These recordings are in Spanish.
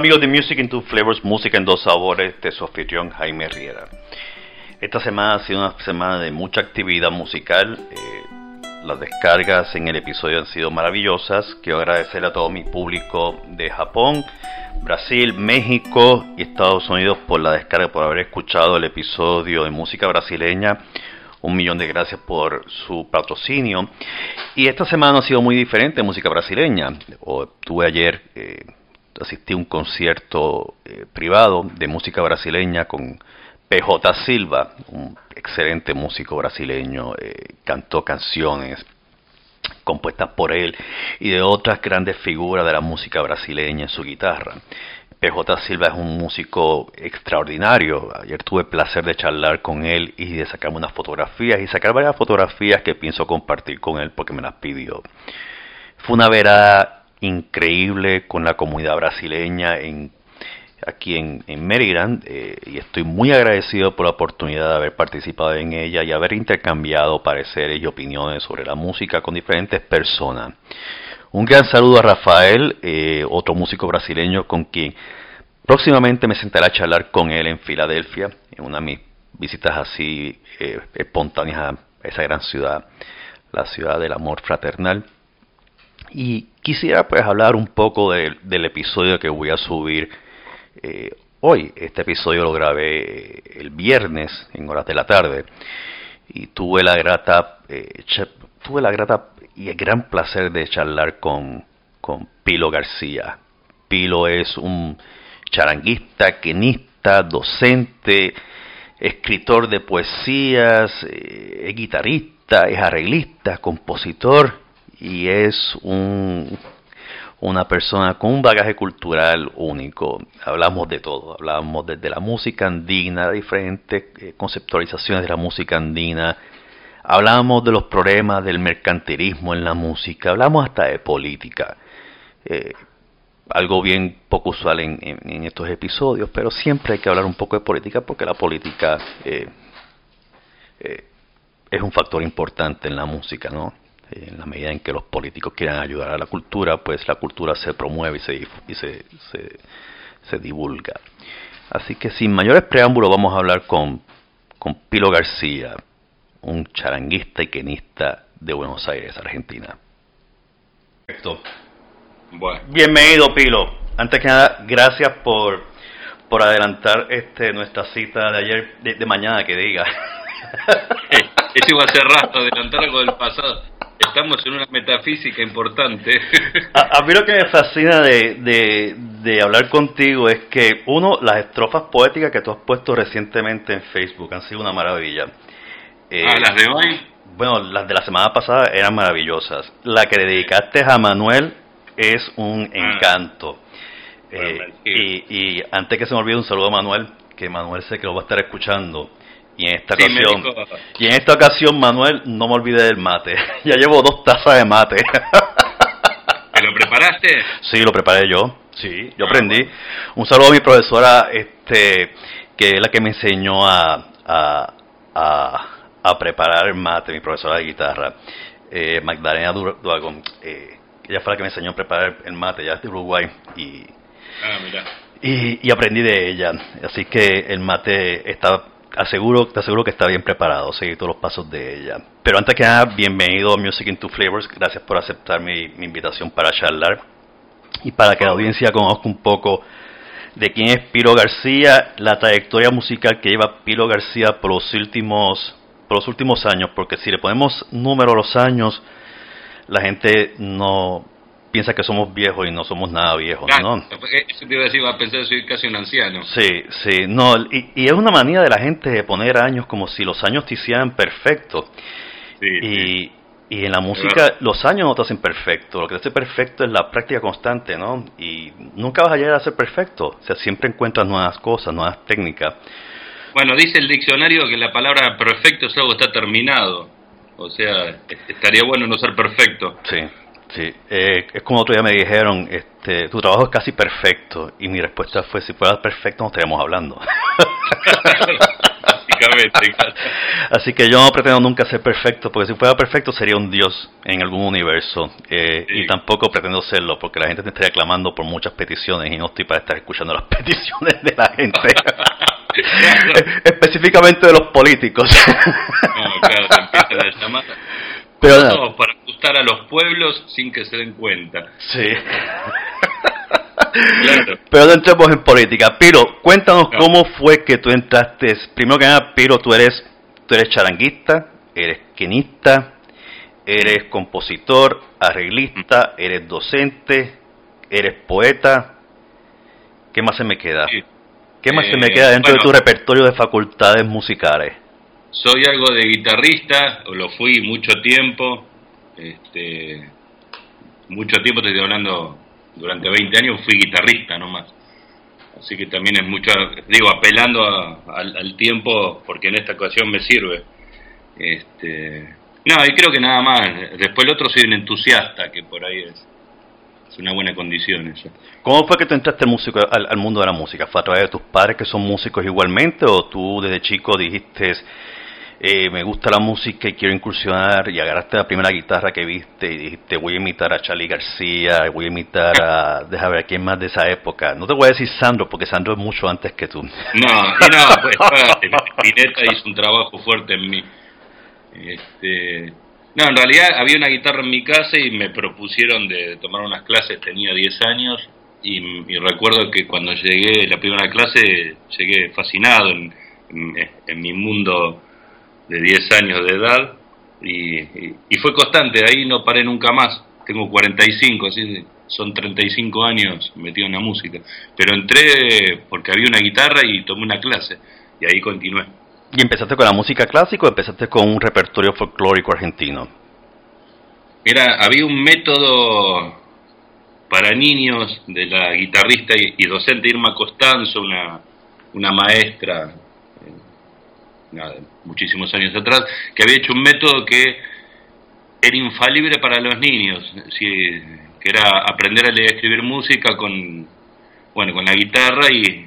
amigos de Music in Two Flavors, música en dos sabores, de su anfitrión Jaime Riera. Esta semana ha sido una semana de mucha actividad musical. Eh, las descargas en el episodio han sido maravillosas. Quiero agradecer a todo mi público de Japón, Brasil, México y Estados Unidos por la descarga, por haber escuchado el episodio de música brasileña. Un millón de gracias por su patrocinio. Y esta semana ha sido muy diferente música brasileña. O, tuve ayer eh, asistí a un concierto eh, privado de música brasileña con PJ Silva, un excelente músico brasileño, eh, cantó canciones compuestas por él y de otras grandes figuras de la música brasileña en su guitarra. PJ Silva es un músico extraordinario. Ayer tuve el placer de charlar con él y de sacarme unas fotografías y sacar varias fotografías que pienso compartir con él porque me las pidió. Fue una vera increíble con la comunidad brasileña aquí en, Maryland eh, y estoy muy agradecido por la oportunidad de haber participado en ella y haber intercambiado pareceres y opiniones sobre la música con diferentes personas. Un gran saludo a Rafael, eh, otro músico brasileño con quien próximamente me sentaré a charlar con él en Filadelfia, en una de mis visitas así eh, espontáneas a esa gran ciudad, la ciudad del amor fraternal. Y quisiera pues hablar un poco del episodio que voy a subir eh, hoy. Este episodio lo grabé eh, el viernes en horas de la tarde y tuve la grata, eh, tuve la grata y el gran placer de charlar con, con Pilo García. Pilo es un charanguista, quenista, docente, escritor de poesías, es guitarrista, es arreglista, compositor y es un, una persona con un bagaje cultural único. Hablamos de todo, hablamos desde la música andina, diferentes eh, conceptualizaciones de la música andina, hablamos de los problemas del mercantilismo en la música, hablamos hasta de política. Eh, algo bien poco usual en, en, estos episodios, pero siempre hay que hablar un poco de política porque la política eh, es un factor importante en la música, ¿no? En la medida en que los políticos quieran ayudar a la cultura, pues la cultura se promueve y se, y se, se, divulga. Así que sin mayores preámbulos vamos a hablar con, con Pilo García, un charanguista y quenista de Buenos Aires, Argentina. Perfecto. Bueno. Bienvenido, Pilo. Antes que nada, gracias por, por adelantar este nuestra cita de ayer, de, mañana, que diga. Esto iba a ser rato, adelantar algo del pasado. Estamos en una metafísica importante. A, mí lo que me fascina de, de, hablar contigo es que, uno, las estrofas poéticas que tú has puesto recientemente en Facebook han sido una maravilla. Eh, ah, las de hoy. Bueno, las de la semana pasada eran maravillosas. La que dedicaste a Manuel es un ah. encanto. Eh, y, y antes que se me olvide un saludo a Manuel, que Manuel sé que lo va a estar escuchando. Y en esta ocasión, y en esta ocasión, Manuel, no me olvide del mate. ya llevo dos tazas de mate. ¿Te lo preparaste? Sí, lo preparé yo. Sí, yo ah, aprendí. Un saludo a mi profesora, este, que es la que me enseñó a, a, a, preparar el mate, mi profesora de guitarra, eh, Magdalena Duagón. Eh, ella fue la que me enseñó a preparar el mate, ya es de Uruguay. Y, ah, mira. Y, y, aprendí de ella. Así que el mate está aseguro, te aseguro que está bien preparado, seguir todos los pasos de ella. Pero antes que nada, bienvenido a Music in Two Flavors, gracias por aceptar mi, invitación para charlar y para que la audiencia conozca un poco de quién es Piro García, la trayectoria musical que lleva Piro García por los últimos, por los últimos años, porque si le ponemos número a los años, la gente no, piensa que somos viejos y no somos nada viejos, ¿no? Eso te iba a decir, va a pensar que soy casi un anciano. Sí, sí, no, y, y, es una manía de la gente de poner años como si los años te hicieran perfecto. Sí, y, y en la música los años no te hacen perfecto, lo que te hace perfecto es la práctica constante, ¿no? Y nunca vas a llegar a ser perfecto, o sea, siempre encuentras nuevas cosas, nuevas técnicas. Bueno, dice el diccionario que la palabra perfecto es algo que está terminado, o sea, estaría bueno no ser perfecto. Sí. Sí, eh, es como otro día me dijeron, este, tu trabajo es casi perfecto. Y mi respuesta fue, si fuera perfecto no estaríamos hablando. Así que yo no pretendo nunca ser perfecto, porque si fuera perfecto sería un dios en algún universo. Eh, y tampoco pretendo serlo, porque la gente te estaría clamando por muchas peticiones y no estoy para estar escuchando las peticiones de la gente. Específicamente de los políticos. no, claro, pero para a los pueblos sin que se den cuenta. Sí. Pero no entremos en política. Piro, cuéntanos cómo fue que tú entraste. Primero que nada, Piro, tú eres, tú eres charanguista, eres quenista, eres compositor, arreglista, eres docente, eres poeta. ¿Qué más se me queda? ¿Qué más se me eh, queda dentro de tu repertorio de facultades musicales? Soy algo de guitarrista, o lo fui mucho tiempo, este, mucho tiempo, te estoy hablando, durante 20 años fui guitarrista nomás. Así que también es mucho, digo, apelando al, tiempo, porque en esta ocasión me sirve. Este, no, y creo que nada más. Después el otro soy un entusiasta, que por ahí es, es una buena condición eso. ¿Cómo fue que tú entraste al, al, mundo de la música? ¿Fue a través de tus padres que son músicos igualmente o tú desde chico dijiste eh, me gusta la música y quiero incursionar y agarraste la primera guitarra que viste y dijiste voy a imitar a Charlie García, voy a imitar a, déjame ver, ¿quién más de esa época? No te voy a decir Sandro porque Sandro es mucho antes que tú. No, no, pues Pineta hizo un trabajo fuerte en mí. Este, no, en realidad había una guitarra en mi casa y me propusieron de tomar unas clases, tenía 10 años y, recuerdo que cuando llegué la primera clase llegué fascinado en mi mundo de 10 años de edad y, fue constante, ahí no paré nunca más. Tengo 45, así son 35 años metido en la música. Pero entré porque había una guitarra y tomé una clase y ahí continué. ¿Y empezaste con la música clásica o empezaste con un repertorio folclórico argentino? Era, había un método para niños de la guitarrista y, docente Irma Costanzo, una, una maestra muchísimos años atrás, que había hecho un método que era infalible para los niños, que era aprender a leer y escribir música con, bueno, con la guitarra y,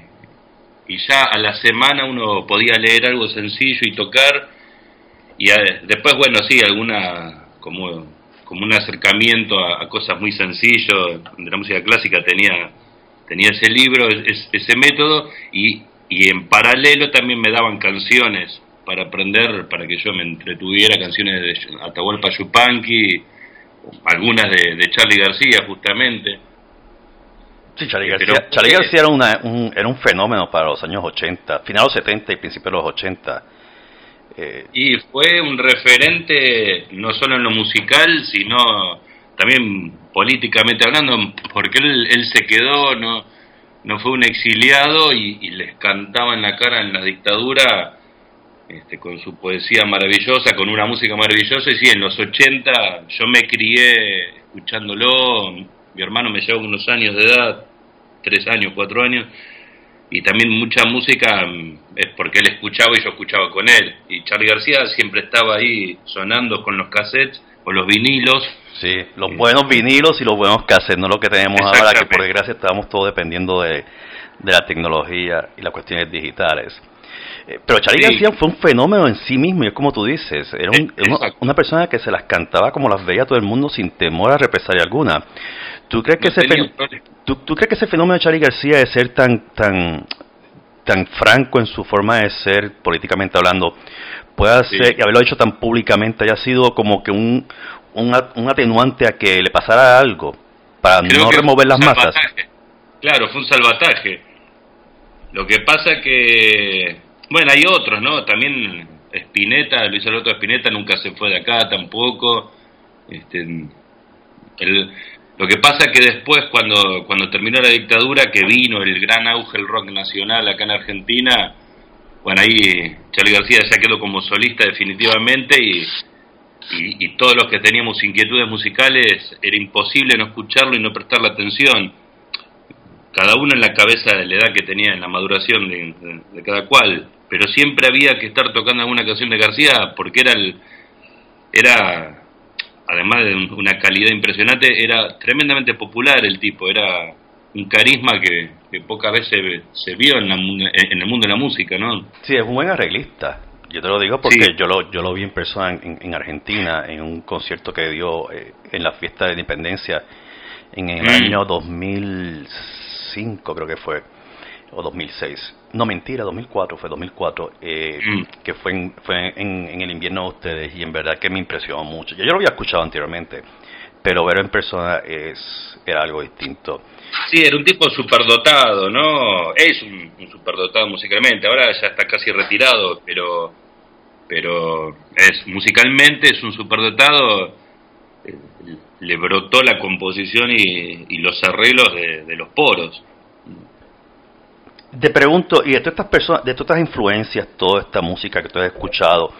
y ya a la semana uno podía leer algo sencillo y tocar y después bueno sí alguna como como un acercamiento a, cosas muy sencillos de la música clásica tenía tenía ese libro ese método y y en paralelo también me daban canciones para aprender, para que yo me entretuviera, canciones de Atahualpa Yupanqui, algunas de, Charlie García justamente. Sí, Charlie García, Charlie García era, un, era un fenómeno para los años 80, finales 70 y principios de los 80. Eh, y fue un referente no solo en lo musical, sino también políticamente hablando, porque él, él se quedó, no no fue un exiliado y, les cantaba en la cara en la dictadura este, con su poesía maravillosa, con una música maravillosa. Y sí, en los 80 yo me crié escuchándolo, mi hermano me llevaba unos años de edad, tres años, cuatro años, y también mucha música mm, es porque él escuchaba y yo escuchaba con él. Y Charlie García siempre estaba ahí sonando con los cassettes o los vinilos. Sí, los buenos vinilos y los buenos cassettes, no lo que tenemos ahora, que por desgracia estamos todos dependiendo de, de la tecnología y las cuestiones digitales. Eh, pero Charlie García fue un fenómeno en sí mismo, y es como tú dices, era, una, persona que se las cantaba como las veía todo el mundo sin temor a represalia alguna. ¿Tú crees que, ese, ¿tú, crees que ese fenómeno de Charlie García de ser tan, tan, tan franco en su forma de ser, políticamente hablando, pueda ser, y haberlo hecho tan públicamente, haya sido como que un, un, atenuante a que le pasara algo, para no remover las masas? Claro, fue un salvataje. Lo que pasa que bueno, hay otros, ¿no? También Spinetta, Luis Alberto Spinetta nunca se fue de acá tampoco. Este, lo que pasa que después, cuando, cuando terminó la dictadura, que vino el gran auge del rock nacional acá en Argentina, bueno, ahí Charlie García ya quedó como solista definitivamente y, y, y, todos los que teníamos inquietudes musicales era imposible no escucharlo y no prestarle atención. Cada uno en la cabeza de la edad que tenía, en la maduración de cada cual. Pero siempre había que estar tocando alguna canción de García porque era el, era además de una calidad impresionante era tremendamente popular el tipo. Era un carisma que, pocas veces se vio en, en, el mundo de la música no sí es un buen arreglista yo te lo digo porque yo lo yo lo vi en persona en, Argentina en un concierto que dio eh, en la fiesta de independencia en el mm. año 2005 creo que fue o 2006. No, mentira, 2004, fue 2004, eh, mm. que fue, en, fue en, el invierno de ustedes y en verdad que me impresionó mucho. Yo, yo lo había escuchado anteriormente, pero verlo en persona es, era algo distinto. Sí, era un tipo superdotado, ¿no? Es un, superdotado musicalmente, ahora ya está casi retirado, pero pero es musicalmente es un superdotado, eh, le brotó la composición y, los arreglos de los poros. Te pregunto, y de todas estas personas, de todas estas influencias, toda esta música que tú has escuchado,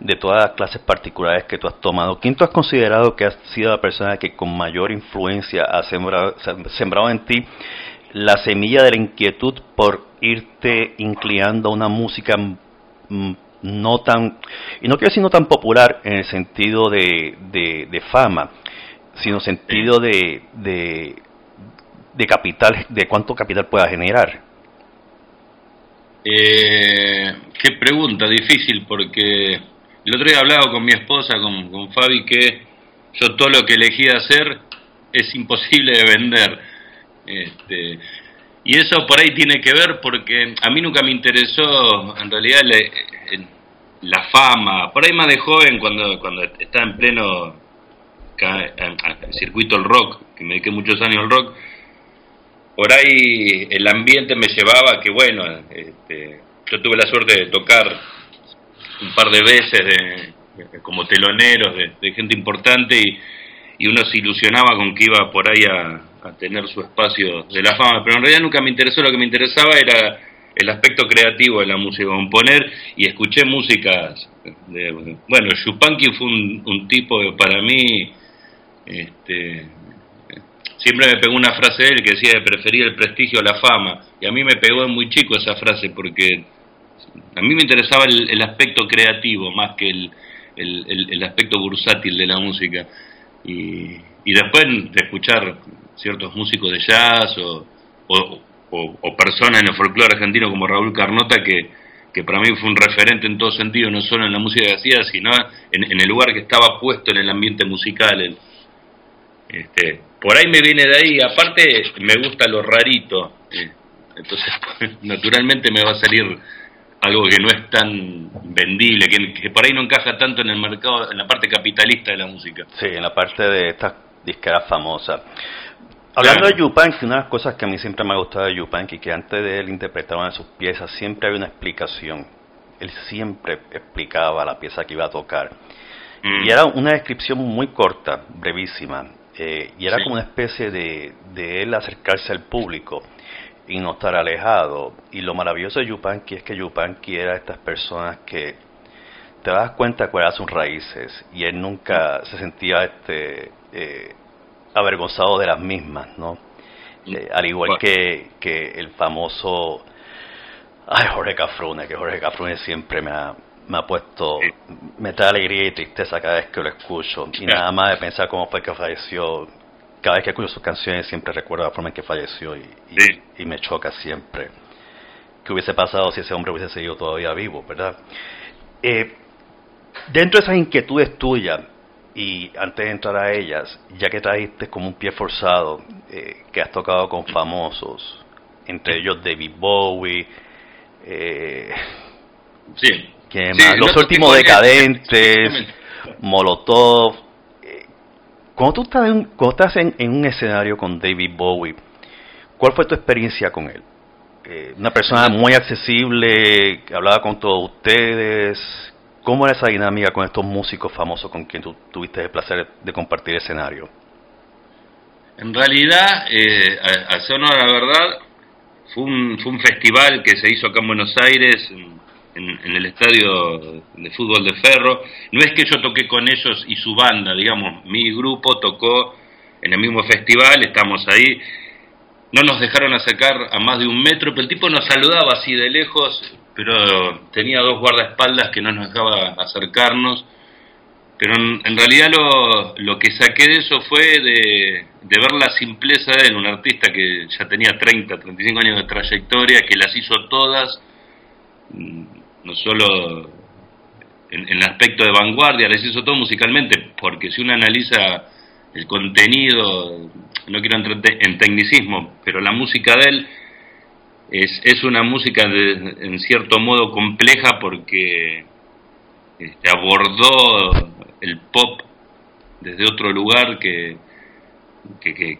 de todas las clases particulares que tú has tomado, ¿quién tú has considerado que ha sido la persona que con mayor influencia ha sembrado, sembrado en ti la semilla de la inquietud por irte inclinando a una música no tan, y no quiero decir no tan popular en el sentido de, de, fama, sino sentido de, de, capital, de cuánto capital pueda generar? Eh, qué pregunta difícil, porque el otro día hablaba con mi esposa, con, con Fabi, que yo todo lo que elegí hacer es imposible de vender. Este, y eso por ahí tiene que ver porque a mí nunca me interesó en realidad la fama. Por ahí más de joven, cuando, cuando estaba en pleno circuito el rock, que me dediqué muchos años al rock, por ahí el ambiente me llevaba que, bueno, este, yo tuve la suerte de tocar un par de veces de, como teloneros de, gente importante y, y, uno se ilusionaba con que iba por ahí a, tener su espacio de la fama, pero en realidad nunca me interesó, lo que me interesaba era el aspecto creativo de la música, componer y escuché músicas, de, bueno, Chupanqui fue un, un tipo que para mí este, siempre me pegó una frase de él que decía que prefería el prestigio a la fama. Y a mí me pegó muy chico esa frase porque a mí me interesaba el, aspecto creativo más que el, el, aspecto bursátil de la música. Y, y, después de escuchar ciertos músicos de jazz o, o, personas en el folclore argentino como Raúl Carnota que, que para mí fue un referente en todo sentido, no solo en la música que hacía, sino en, en el lugar que estaba puesto en el ambiente musical. este, por ahí me viene de ahí, aparte me gusta lo rarito, eh, entonces naturalmente me va a salir algo que no es tan vendible, que, por ahí no encaja tanto en el mercado, en la parte capitalista de la música. Sí, en la parte de estas disqueras famosas. Hablando de Yupanqui, una de las cosas que a mí siempre me ha gustado de Yupanqui, que antes de él interpretar una de sus piezas, siempre había una explicación. Él siempre explicaba la pieza que iba a tocar. Mm. Y era una descripción muy corta, brevísima. Eh, y era como una especie de, de él acercarse al público y no estar alejado. Y lo maravilloso de Yupanqui es que Yupanqui era de estas personas que te das cuenta cuáles eran sus raíces y él nunca se sentía este eh, avergonzado de las mismas, ¿no? Eh, al igual que, que el famoso Ay, Jorge Cafrune, que Jorge Cafrune siempre me ha, me ha puesto, me trae alegría y tristeza cada vez que lo escucho. Y nada más de pensar cómo fue que falleció, cada vez que escucho sus canciones siempre recuerdo la forma en que falleció y, y, me choca siempre. ¿Qué hubiese pasado si ese hombre hubiese seguido todavía vivo, verdad? Eh, dentro de esas inquietudes tuyas, y antes de entrar a ellas, ya que trajiste como un pie forzado, eh, que has tocado con famosos, entre ellos David Bowie, eh, sí. los últimos decadentes, Molotov. Eh, cuando tú estás, en, estás en, un escenario con David Bowie, ¿cuál fue tu experiencia con él? Eh, una persona muy accesible, que hablaba con todos ustedes. ¿Cómo era esa dinámica con estos músicos famosos con quien tú tuviste el placer de compartir escenario? En realidad, eh, a, a la verdad, fue un, fue un festival que se hizo acá en Buenos Aires, en, el estadio de fútbol de Ferro. No es que yo toqué con ellos y su banda, digamos, mi grupo tocó en el mismo festival, estamos ahí. No nos dejaron acercar a más de un metro, pero el tipo nos saludaba así de lejos, pero tenía dos guardaespaldas que no nos dejaba acercarnos pero en, realidad lo, lo, que saqué de eso fue de, ver la simpleza de él, un artista que ya tenía 30, 35 años de trayectoria, que las hizo todas, mm, no solo en, el aspecto de vanguardia, las hizo todo musicalmente, porque si uno analiza el contenido, no quiero entrar en tecnicismo, pero la música de él es, es una música en cierto modo compleja porque este, abordó el pop desde otro lugar que, que,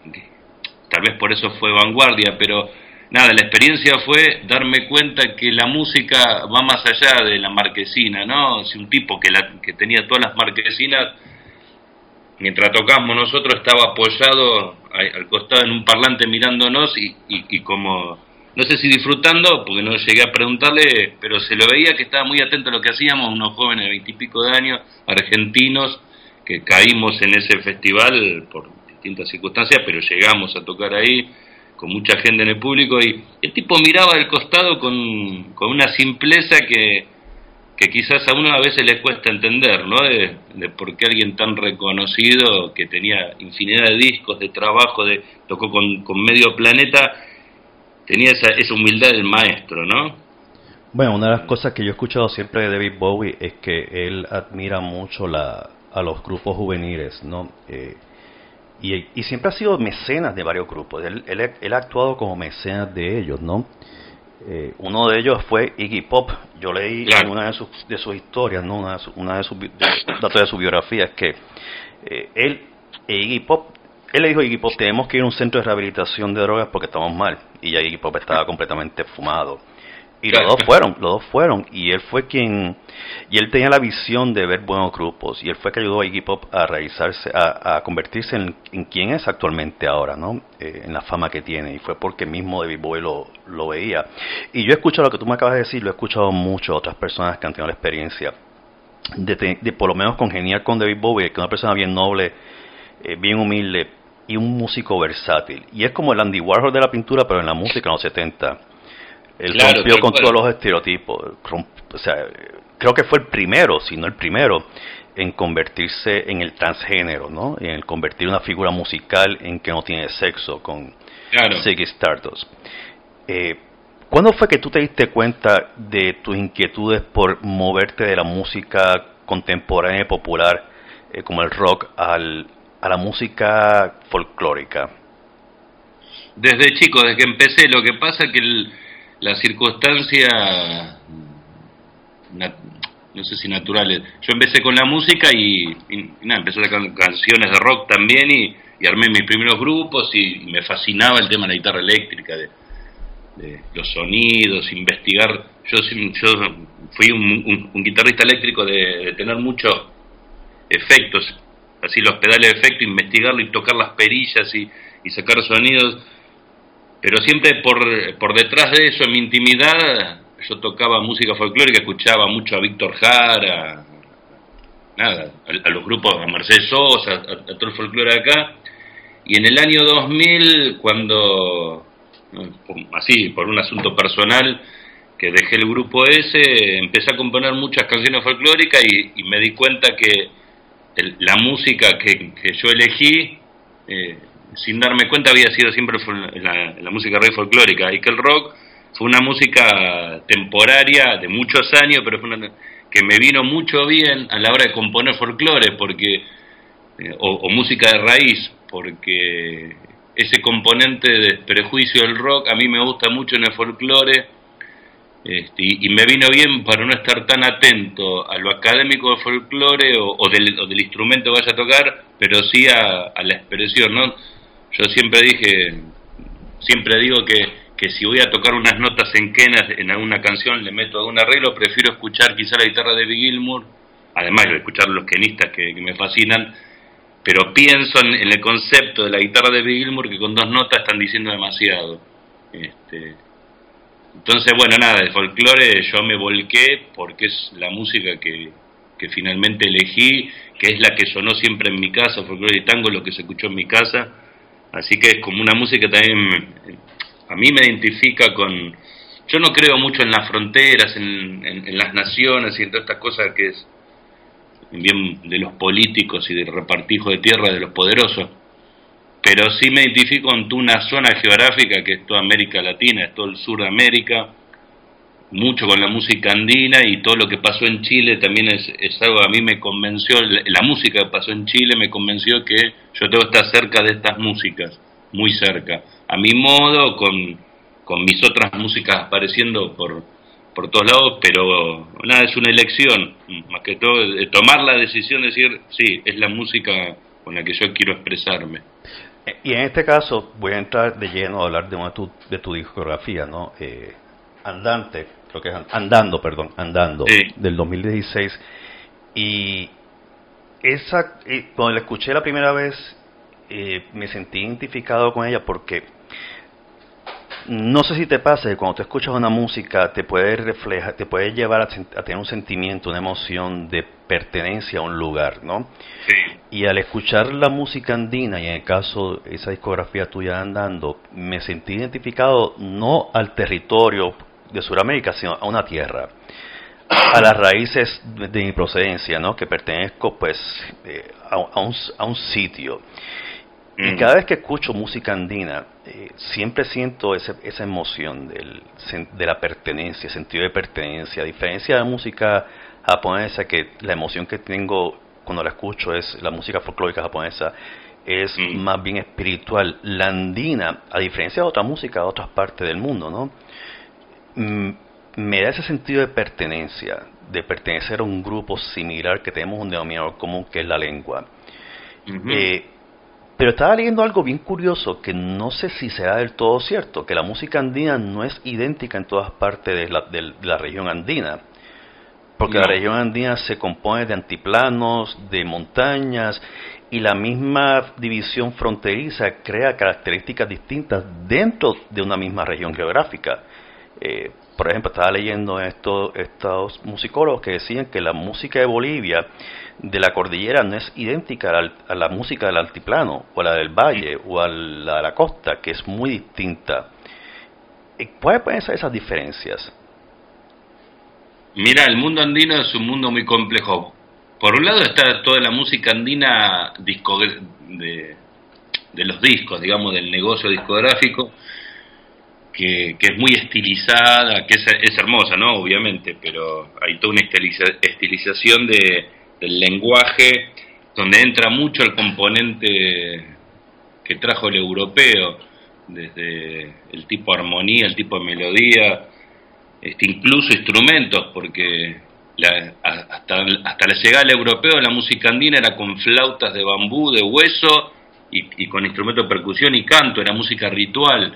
tal vez por eso fue vanguardia, pero nada, la experiencia fue darme cuenta que la música va más allá de la marquesina, ¿no? Si un tipo que, la, que tenía todas las marquesinas, mientras tocamos nosotros estaba apoyado al costado en un parlante mirándonos y, y como no sé si disfrutando, porque no llegué a preguntarle, pero se lo veía que estaba muy atento a lo que hacíamos, unos jóvenes de veintipico de años, argentinos, que caímos en ese festival por distintas circunstancias, pero llegamos a tocar ahí con mucha gente en el público y el tipo miraba del costado con, con una simpleza que, que quizás a uno a veces le cuesta entender, ¿no? De, de, por qué alguien tan reconocido, que tenía infinidad de discos, de trabajo, de tocó con, con medio planeta, tenía esa, esa humildad del maestro, ¿no? Bueno, una de las cosas que yo he escuchado siempre de David Bowie es que él admira mucho la, a los grupos juveniles, ¿no? Eh, y, y, siempre ha sido mecenas de varios grupos. Él, él, ha actuado como mecenas de ellos, ¿no? Eh, uno de ellos fue Iggy Pop. Yo leí en una de sus, de sus historias, ¿no? Una de, una de sus datos de su biografía es que eh, él e Iggy Pop él le dijo a Iggy Pop, tenemos que ir a un centro de rehabilitación de drogas porque estamos mal. Y ya Iggy Pop estaba completamente fumado. Y los dos fueron, los dos fueron. Y él fue quien, y él tenía la visión de ver buenos grupos. Y él fue que ayudó a Iggy Pop a realizarse, a, convertirse en, en, quien es actualmente ahora, ¿no? Eh, en la fama que tiene. Y fue porque mismo David Bowie lo, lo veía. Y yo he escuchado lo que tú me acabas de decir, lo he escuchado mucho otras personas que han tenido la experiencia de, de, por lo menos congeniar con David Bowie, que es una persona bien noble, eh, bien humilde, y un músico versátil. Y es como el Andy Warhol de la pintura, pero en la música en los 70. Él rompió con todos los estereotipos. o sea, creo que fue el primero, si no el primero, en convertirse en el transgénero, ¿no? En el convertir una figura musical en que no tiene sexo con claro. Ziggy Stardust. Eh, ¿Cuándo fue que tú te diste cuenta de tus inquietudes por moverte de la música contemporánea y popular, eh, como el rock, al, a la música folclórica? Desde chico, desde que empecé, lo que pasa es que la circunstancia, no sé si naturales, yo empecé con la música y, nada, empecé a sacar canciones de rock también y, armé mis primeros grupos y, me fascinaba el tema de la guitarra eléctrica, de, los sonidos, investigar. Yo, yo fui un, guitarrista eléctrico de tener muchos efectos así los pedales de efecto, investigarlo y tocar las perillas y, sacar sonidos. Pero siempre por, por detrás de eso, en mi intimidad, yo tocaba música folclórica, escuchaba mucho a Víctor Jara, nada, a, los grupos, a Mercedes Sosa, a, todo el folclore de acá. Y en el año 2000, cuando, así, por un asunto personal, que dejé el grupo ese, empecé a componer muchas canciones folclóricas y, me di cuenta que la música que, yo elegí, eh, sin darme cuenta, había sido siempre la, música rey folclórica. Y que el rock fue una música temporaria de muchos años, pero fue una, que me vino mucho bien a la hora de componer folclore, porque eh, o, música de raíz, porque ese componente de prejuicio del rock a mí me gusta mucho en el folclore este, y, me vino bien para no estar tan atento a lo académico del folclore o, del, del, instrumento que vaya a tocar, pero sí a, a la expresión, ¿no? Yo siempre dije, siempre digo que que si voy a tocar unas notas en quenas en alguna canción, le meto algún arreglo, prefiero escuchar quizá la guitarra de Big Gilmour, además de escuchar los quenistas que, me fascinan, pero pienso en, el concepto de la guitarra de Big Gilmour que con dos notas están diciendo demasiado. Este, entonces, bueno, nada, de folclore yo me volqué porque es la música que, que finalmente elegí, que es la que sonó siempre en mi casa, folclore y tango, lo que se escuchó en mi casa. Así que es como una música también a mí me identifica con... Yo no creo mucho en las fronteras, en, las naciones y en todas estas cosas que es bien de los políticos y del repartijo de tierra de los poderosos, pero sí me identifico con una zona geográfica que es toda América Latina, es todo el sur de América, mucho con la música andina y todo lo que pasó en Chile también es, es algo a mí me convenció, la música que pasó en Chile me convenció que yo tengo que estar cerca de estas músicas, muy cerca a mi modo, con, con mis otras músicas apareciendo por, por todos lados, pero nada, es una elección, más que todo, tomar la decisión de decir, sí, es la música con la que yo quiero expresarme. Eh, y en este caso voy a entrar de lleno a hablar de, una tu, de tu discografía, ¿no? Eh, andante, creo que es Andando, perdón, Andando, del 2016. Y esa, cuando la escuché la primera vez, eh, me sentí identificado con ella porque no sé si te pasa que cuando tú escuchas una música te puede reflejar, te puede llevar a, tener un sentimiento, una emoción de pertenencia a un lugar, ¿no? Y al escuchar la música andina, y en el caso esa discografía tuya andando, me sentí identificado no al territorio de Sudamérica, sino a una tierra, a las raíces de mi procedencia, ¿no? Que pertenezco, pues, eh, a, un, a un sitio. Y mm. cada vez que escucho música andina, eh, siempre siento esa emoción del, de la pertenencia, sentido de pertenencia, a diferencia de la música japonesa, que la emoción que tengo cuando la escucho es la música folclórica japonesa, es mm. más bien espiritual. La andina, a diferencia de otra música de otras partes del mundo, ¿no? Mm, me da ese sentido de pertenencia, de pertenecer a un grupo similar que tenemos un denominador común que es la lengua. Pero estaba leyendo algo bien curioso que no sé si será del todo cierto, que la música andina no es idéntica en todas partes de la, de la región andina, porque la región andina se compone de antiplanos, de montañas, y la misma división fronteriza crea características distintas dentro de una misma región geográfica. Eh, por ejemplo, estaba leyendo esto, estos musicólogos que decían que la música de Bolivia de la cordillera no es idéntica a la, música del altiplano o a la del valle o a la de la costa, que es muy distinta. ¿Cuáles pueden ser esas diferencias? Mira, el mundo andino es un mundo muy complejo. Por un lado está toda la música andina de, de los discos, digamos, del negocio discográfico, que, es muy estilizada, que es, es, hermosa, ¿no? Obviamente, pero hay toda una estilización de, del lenguaje donde entra mucho el componente que trajo el europeo, desde el tipo armonía, el tipo de melodía, este, incluso instrumentos, porque hasta, hasta la llegada del europeo la música andina era con flautas de bambú, de hueso y, con instrumentos de percusión y canto, era música ritual.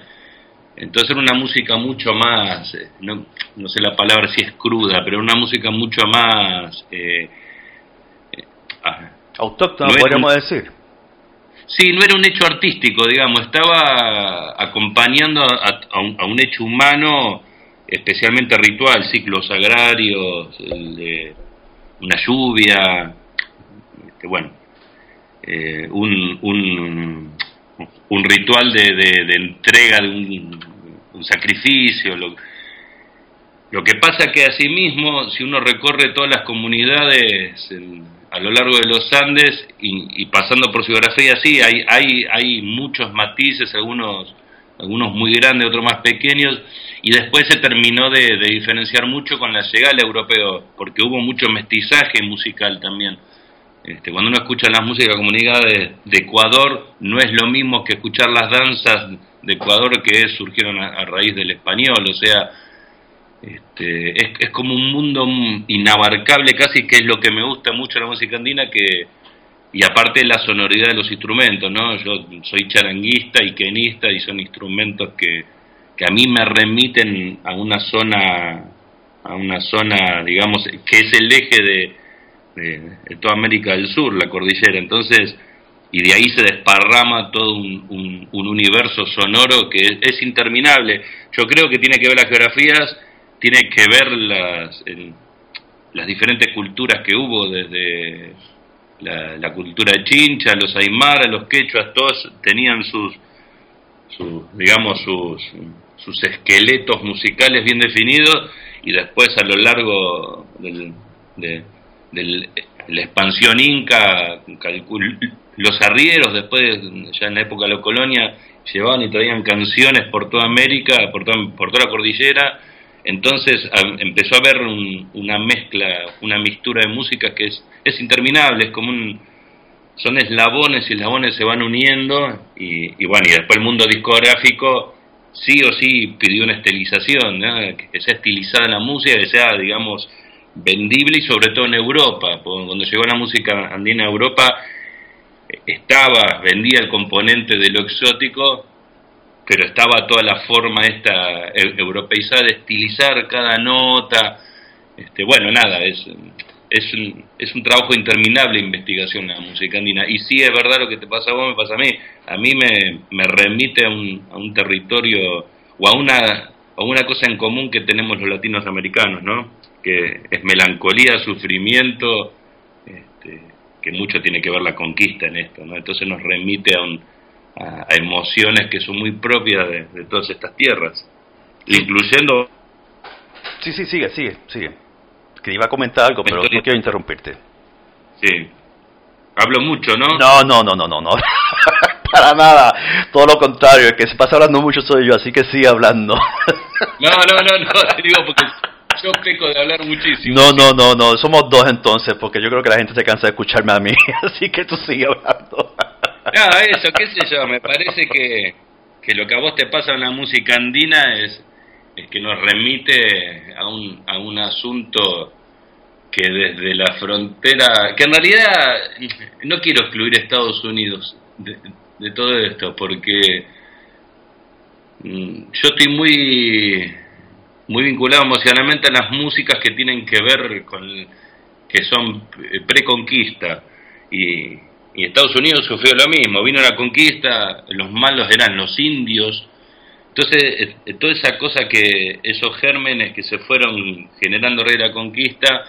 Entonces era una música mucho más, eh, no, no sé la palabra si es cruda, pero una música mucho más eh, Autóctono, podríamos decir. Sí, no era un hecho artístico, digamos, estaba acompañando a, un, hecho humano especialmente ritual, ciclos agrarios, de una lluvia, este, bueno, eh, un, un, un, ritual de, de, entrega, de un, sacrificio. Lo que pasa que asimismo, si uno recorre todas las comunidades a lo largo de los Andes y, pasando por su geografía, sí, hay, hay, hay muchos matices, algunos, algunos muy grandes, otros más pequeños, y después se terminó de, diferenciar mucho con la llegada al europeo, porque hubo mucho mestizaje musical también. Este, cuando uno escucha la música comunidad de, de, Ecuador, no es lo mismo que escuchar las danzas de Ecuador que surgieron a raíz del español, o sea, este, es, es, como un mundo inabarcable casi, que es lo que me gusta mucho la música andina, que y aparte la sonoridad de los instrumentos, ¿no? Yo soy charanguista y quenista y son instrumentos que, que a mí me remiten a una zona, a una zona, digamos, que es el eje de, de, toda América del Sur, la cordillera. Entonces, y de ahí se desparrama todo un, un, universo sonoro que es, interminable. Yo creo que tiene que ver las geografías tiene que ver las, las diferentes culturas que hubo, desde la, cultura chincha, los aymaras, los quechuas, todos tenían sus, digamos, sus, sus esqueletos musicales bien definidos y después a lo largo del, de, la expansión inca, los arrieros, después ya en la época de la colonia, llevaban y traían canciones por toda América, por por toda la cordillera, entonces empezó a haber una mezcla, una mistura de música que es, interminable, es como un, son eslabones y eslabones se van uniendo y, bueno, y después el mundo discográfico sí o sí pidió una estilización, que sea estilizada la música, que sea, digamos, vendible y sobre todo en Europa, cuando llegó la música andina a Europa estaba, vendía el componente de lo exótico pero estaba toda la forma esta e, europeizada de estilizar cada nota. Este, bueno, nada, es, es, un, es un trabajo interminable investigación la música andina. Y sí es verdad lo que te pasa a vos, me pasa a mí. A mí me, me remite a un, a un territorio o a una, a una cosa en común que tenemos los latinos americanos, ¿no? Que es melancolía, sufrimiento, este, que mucho tiene que ver la conquista en esto, ¿no? Entonces nos remite a un a, emociones que son muy propias de, todas estas tierras, incluyendo... Sí, sí, sigue, sigue, sigue. Que iba a comentar algo, pero no quiero interrumpirte. Sí. Hablo mucho, ¿no? No, no, no, no, no, no. Para nada. Todo lo contrario, el que se pasa hablando mucho soy yo, así que sigue hablando. no, no, no, no, te digo porque yo peco de hablar muchísimo. No, no, no, no, somos dos entonces, porque yo creo que la gente se cansa de escucharme a mí, así que tú sigue hablando. No, eso, qué sé yo, me parece que, que lo que a vos te pasa en la música andina es, es que nos remite a un, a un asunto que desde la frontera, que en realidad no quiero excluir a Estados Unidos de, de todo esto, porque mm, yo estoy muy muy vinculado emocionalmente a las músicas que tienen que ver con que son preconquista y y Estados Unidos sufrió lo mismo, vino la conquista, los malos eran los indios, entonces eh, toda esa cosa que, esos gérmenes que se fueron generando de la conquista,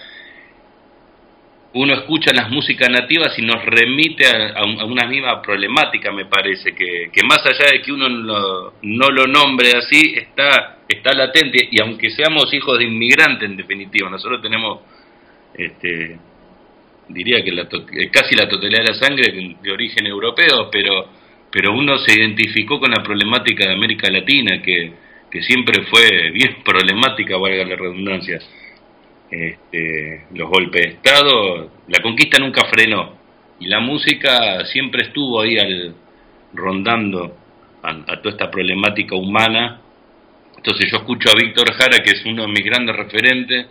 uno escucha las músicas nativas y nos remite a, una misma problemática, me parece, que, que más allá de que uno no lo nombre así, está, está latente, y aunque seamos hijos de inmigrantes en definitiva, nosotros tenemos... Este, diría que la casi la totalidad de la sangre de origen europeo, pero, pero uno se identificó con la problemática de América Latina, que, que siempre fue bien problemática, valga la redundancia. Este, los golpes de Estado, la conquista nunca frenó, y la música siempre estuvo ahí al, rondando a toda esta problemática humana. Entonces yo escucho a Víctor Jara, que es uno de mis grandes referentes,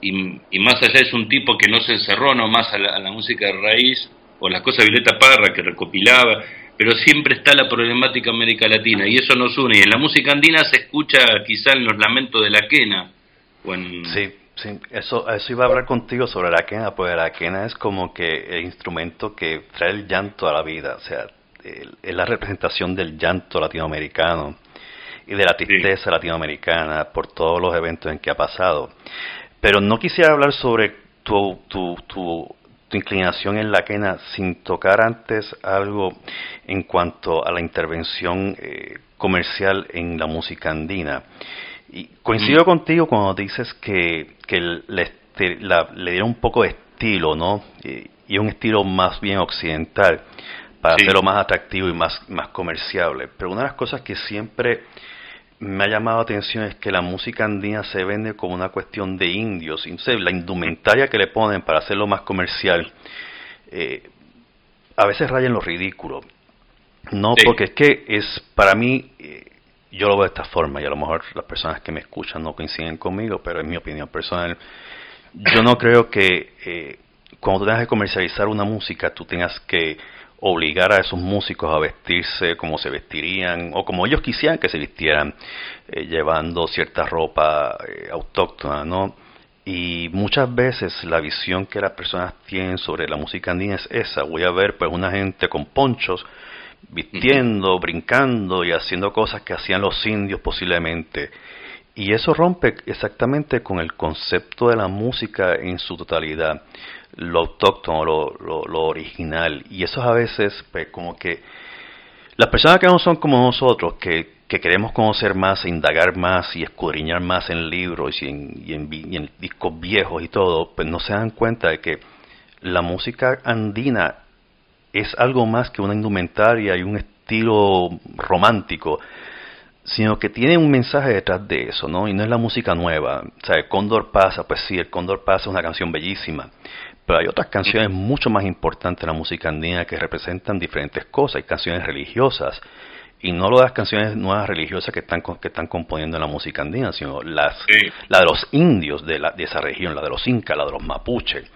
y, más allá es un tipo que no se encerró nomás a la, a la música de raíz o las cosas de Violeta Parra que recopilaba, pero siempre está la problemática América Latina y eso nos une. Y en la música andina se escucha quizá en los lamentos de la quena. O Sí, sí, eso, eso iba a hablar contigo sobre la quena, porque la quena es como que el instrumento que trae el llanto a la vida, o sea, es la representación del llanto latinoamericano y de la tristeza latinoamericana por todos los eventos en que ha pasado. Pero no quisiera hablar sobre tu, tu, tu, inclinación en la quena sin tocar antes algo en cuanto a la intervención eh, comercial en la música andina. Y coincido contigo cuando dices que, que le, le dieron un poco de estilo, ¿no? Y, un estilo más bien occidental para hacerlo más atractivo y más, más comerciable. Pero una de las cosas que siempre me ha llamado la atención es que la música andina se vende como una cuestión de indios. Entonces, la indumentaria que le ponen para hacerlo más comercial, eh, a veces raya en lo ridículo. No, porque es que es, para mí, eh, yo lo veo de esta forma, y a lo mejor las personas que me escuchan no coinciden conmigo, pero es mi opinión personal. Yo no creo que eh, cuando tú tengas que comercializar una música, tú tengas que obligar a esos músicos a vestirse como se vestirían o como ellos quisieran que se vistieran, eh, llevando cierta ropa eh, autóctona, ¿no? Y muchas veces la visión que las personas tienen sobre la música andina es esa. Voy a ver pues una gente con ponchos vistiendo, brincando y haciendo cosas que hacían los indios posiblemente. Y eso rompe exactamente con el concepto de la música en su totalidad lo autóctono, lo, lo, original. Y eso a veces, pues, como que las personas que no son como nosotros, que, que queremos conocer más, indagar más y escudriñar más en libros y en, y en, y en discos viejos y todo, pues no se dan cuenta de que la música andina es algo más que una indumentaria y un estilo romántico sino que tiene un mensaje detrás de eso, ¿no? Y no es la música nueva. O sea, el Cóndor pasa, pues sí, el Cóndor pasa es una canción bellísima, pero hay otras canciones mucho más importantes en la música andina que representan diferentes cosas. Hay canciones religiosas, y no las canciones nuevas religiosas que están, que están componiendo en la música andina, sino las, la de los indios de, la, de esa región, la de los incas, la de los mapuches.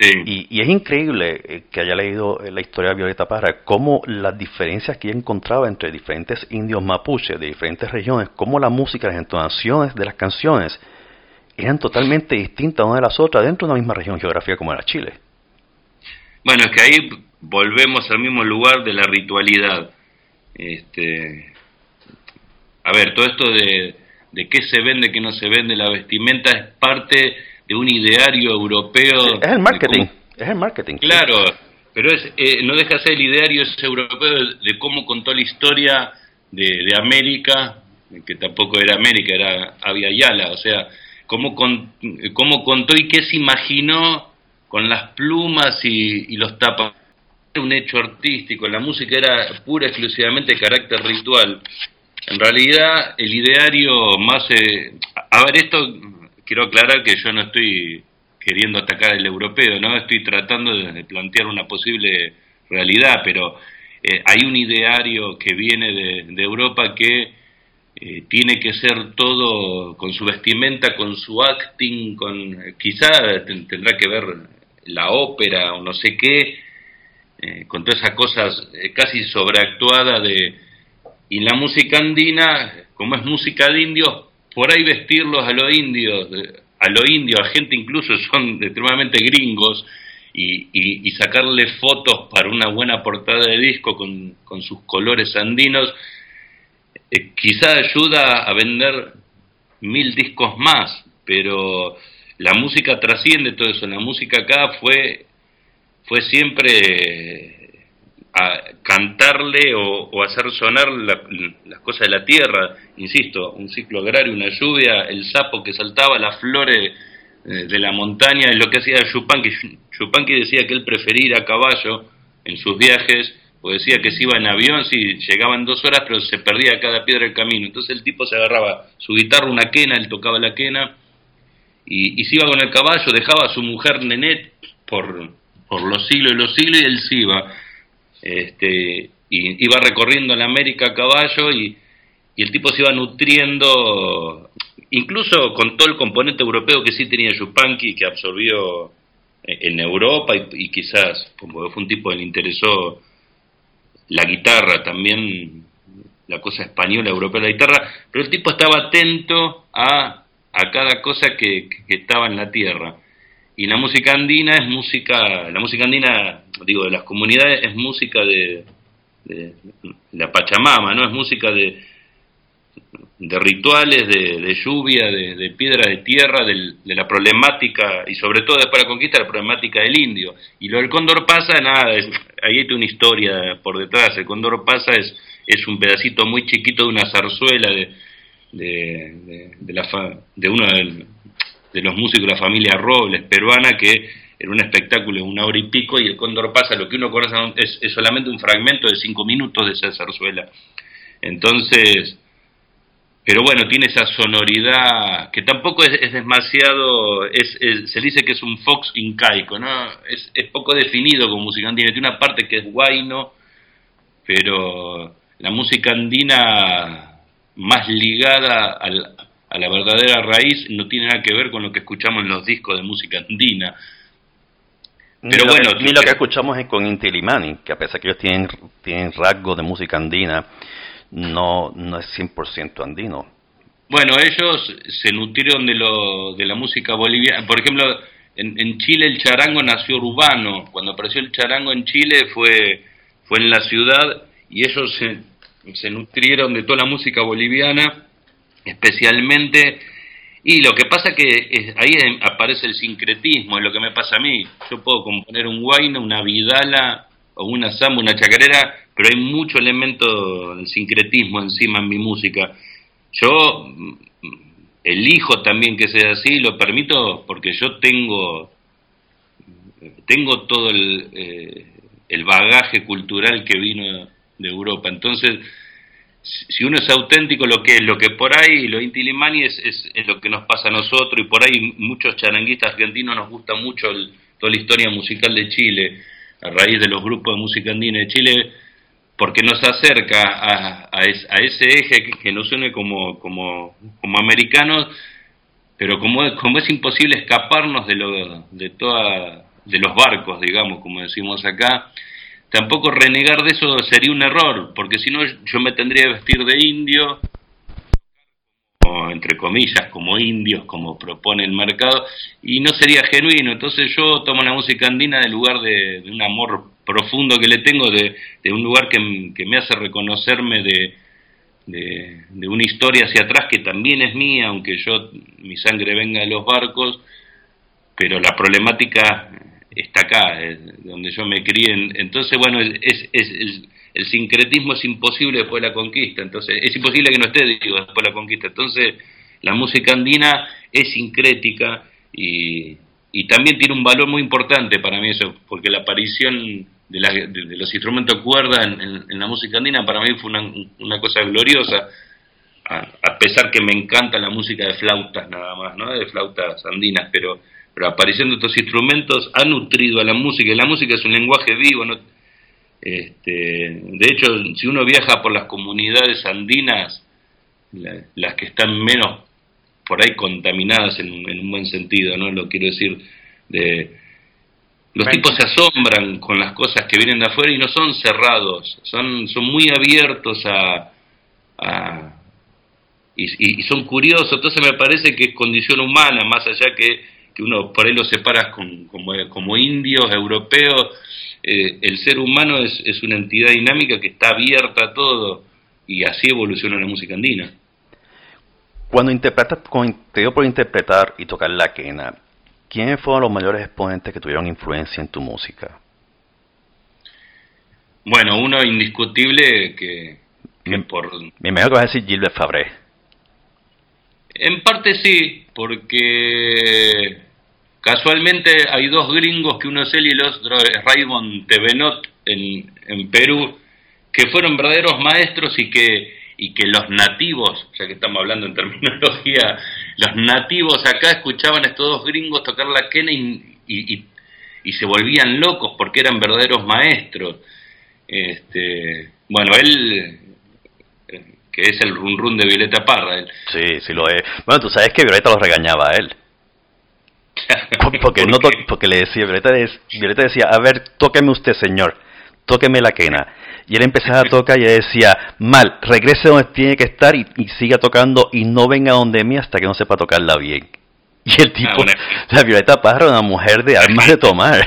Y, es increíble eh, que haya leído la historia de Violeta Parra, cómo las diferencias que ella encontraba entre diferentes indios mapuches de diferentes regiones, cómo la música, las entonaciones de las canciones eran totalmente distintas una de las otras dentro de una misma región geográfica como era Chile. Bueno, es que ahí volvemos al mismo lugar de la ritualidad. Este, a ver, todo esto de, de qué se vende, qué no se vende, la vestimenta es parte de un ideario europeo. Es el marketing, es el marketing. Claro, pero es, eh, no deja de ser el ideario ese europeo de, cómo contó la historia de, de América, que tampoco era América, era Avia Yala, o sea, cómo, cómo contó y qué se imaginó con las plumas y, los tapas. Un hecho artístico, la música era pura exclusivamente de carácter ritual. En realidad, el ideario más... Eh, a ver, esto quiero aclarar que yo no estoy queriendo atacar al europeo, no estoy tratando de, plantear una posible realidad, pero eh, hay un ideario que viene de Europa que eh, tiene que ser todo con su vestimenta, con su acting, con quizá tendrá que ver la ópera o no sé qué, eh, con todas esas cosas eh, casi sobreactuadas de... Y la música andina, como es música de indios, por ahí vestirlos a los indios, a los indios, a gente incluso son extremadamente gringos, y, y, sacarle fotos para una buena portada de disco con sus colores andinos, eh, quizá ayuda a vender mil discos más, pero la música trasciende todo eso. La música acá fue, fue siempre eh, a cantarle o, hacer sonar las cosas de la tierra. Insisto, un ciclo agrario, una lluvia, el sapo que saltaba, las flores eh, de la montaña, lo que hacía Chupanqui. Chupanqui decía que él prefería ir a caballo en sus viajes pues decía que se iba en avión, sí, llegaban dos horas, pero se perdía cada piedra del camino. Entonces el tipo se agarraba su guitarra, una quena, él tocaba la quena, y, se iba con el caballo, dejaba a su mujer Nenet por, por los siglos y los siglos, y él se iba. Este, y iba recorriendo la América a caballo, y, y el tipo se iba nutriendo, incluso con todo el componente europeo que sí tenía Yupanqui, que absorbió en Europa, y, y quizás, como fue un tipo que le interesó la guitarra, también la cosa española, europea, la guitarra, pero el tipo estaba atento a, a cada cosa que, estaba en la tierra. Y la música andina es música, la música andina, digo, de las comunidades es música de, de la Pachamama, ¿no? Es música de, de rituales, de, lluvia, de, piedra de tierra, de la problemática, y sobre todo después de la conquista, la problemática del indio. Y lo del cóndor pasa, nada, ahí hay una historia por detrás. El cóndor pasa es, es un pedacito muy chiquito de una zarzuela de, de, de, la de uno de, los músicos de la familia Robles, peruana, que era un espectáculo de una hora y pico y el Cóndor pasa, lo que uno conoce es, es solamente un fragmento de cinco minutos de esa zarzuela. Entonces, pero bueno, tiene esa sonoridad que tampoco es, demasiado, es, se dice que es un fox incaico, ¿no? Es, es poco definido como música andina, tiene una parte que es guayno, pero la música andina más ligada a la verdadera raíz no tiene nada que ver con lo que escuchamos en los discos de música andina. Pero ni bueno, lo, ni lo que escuchamos es con Intilimani, que a pesar que ellos tienen, tienen rasgos de música andina, no, no es 100% andino. Bueno, ellos se nutrieron de, lo, de la música boliviana. Por ejemplo, en, en, Chile el charango nació urbano. Cuando apareció el charango en Chile fue, fue en la ciudad y ellos se, se nutrieron de toda la música boliviana, especialmente. Y lo que pasa que ahí aparece el sincretismo, es lo que me pasa a mí. Yo puedo componer un guayno, una vidala o una samba, una chacarera, pero hay mucho elemento del sincretismo encima en mi música. Yo mm, elijo también que sea así, lo permito porque yo tengo, tengo todo el, eh, el bagaje cultural que vino de Europa. Entonces, si uno es auténtico, lo que es, lo que por ahí, lo Inti Limani es, es, lo que nos pasa a nosotros, y por ahí muchos charanguistas argentinos nos gusta mucho toda la historia musical de Chile, a raíz de los grupos de música andina de Chile, porque nos acerca a, a, ese eje que, nos une como, como, como americanos, pero como, como es imposible escaparnos de, lo, de, toda, de los barcos, digamos, como decimos acá, tampoco renegar de eso sería un error, porque si no yo me tendría que vestir de indio, entre comillas, como indios, como propone el mercado, y no sería genuino. Entonces yo tomo la música andina del lugar de, un amor profundo que le tengo de, un lugar que, me hace reconocerme de, de, una historia hacia atrás que también es mía, aunque yo mi sangre venga de los barcos, pero la problemática está acá, donde yo me crié. Entonces, bueno, es, es, el sincretismo es imposible después de la conquista, entonces es imposible que no esté, digo, después de la conquista. Entonces, la música andina es sincrética y, y también tiene un valor muy importante para mí eso, porque la aparición de, los instrumentos cuerda en, la música andina para mí fue una, cosa gloriosa, a, pesar que me encanta la música de flautas nada más, ¿no? de flautas andinas, pero, pero apareciendo estos instrumentos ha nutrido a la música, y la música es un lenguaje vivo, ¿no? Este, de hecho, si uno viaja por las comunidades andinas, las que están menos por ahí contaminadas en, en, un buen sentido, ¿no? Lo quiero decir, de, los tipos se asombran con las cosas que vienen de afuera y no son cerrados, son, son muy abiertos a, y, son curiosos, entonces me parece que es condición humana, más allá que, que uno por ahí lo separa con, como, como, indios, europeos, eh, el ser humano es, es una entidad dinámica que está abierta a todo y así evoluciona la música andina. Cuando interpretas, te dio por interpretar y tocar la quena, ¿quiénes fueron los mayores exponentes que tuvieron influencia en tu música? Bueno, uno indiscutible que, me, por... Me imagino que vas a decir Gilbert Fabré. En parte sí, porque casualmente hay dos gringos, que uno es él y el otro es Raymond Tevenot en, en Perú, que fueron verdaderos maestros y que y que los nativos, ya que estamos hablando en terminología, los nativos acá escuchaban a estos dos gringos tocar la quena y, y, se volvían locos porque eran verdaderos maestros. Este, bueno, él, que es el run run de Violeta Parra. Él. Sí, sí lo es. Bueno, tú sabes que Violeta lo regañaba a él. porque, no porque le decía, Violeta, Violeta decía, a ver, tóqueme usted, señor, tóqueme la quena y él empezaba a tocar y decía, mal, regrese donde tiene que estar y, siga tocando y no venga donde mí hasta que no sepa tocarla bien. Y el tipo, ah, la Violeta Parra una mujer de armas de tomar.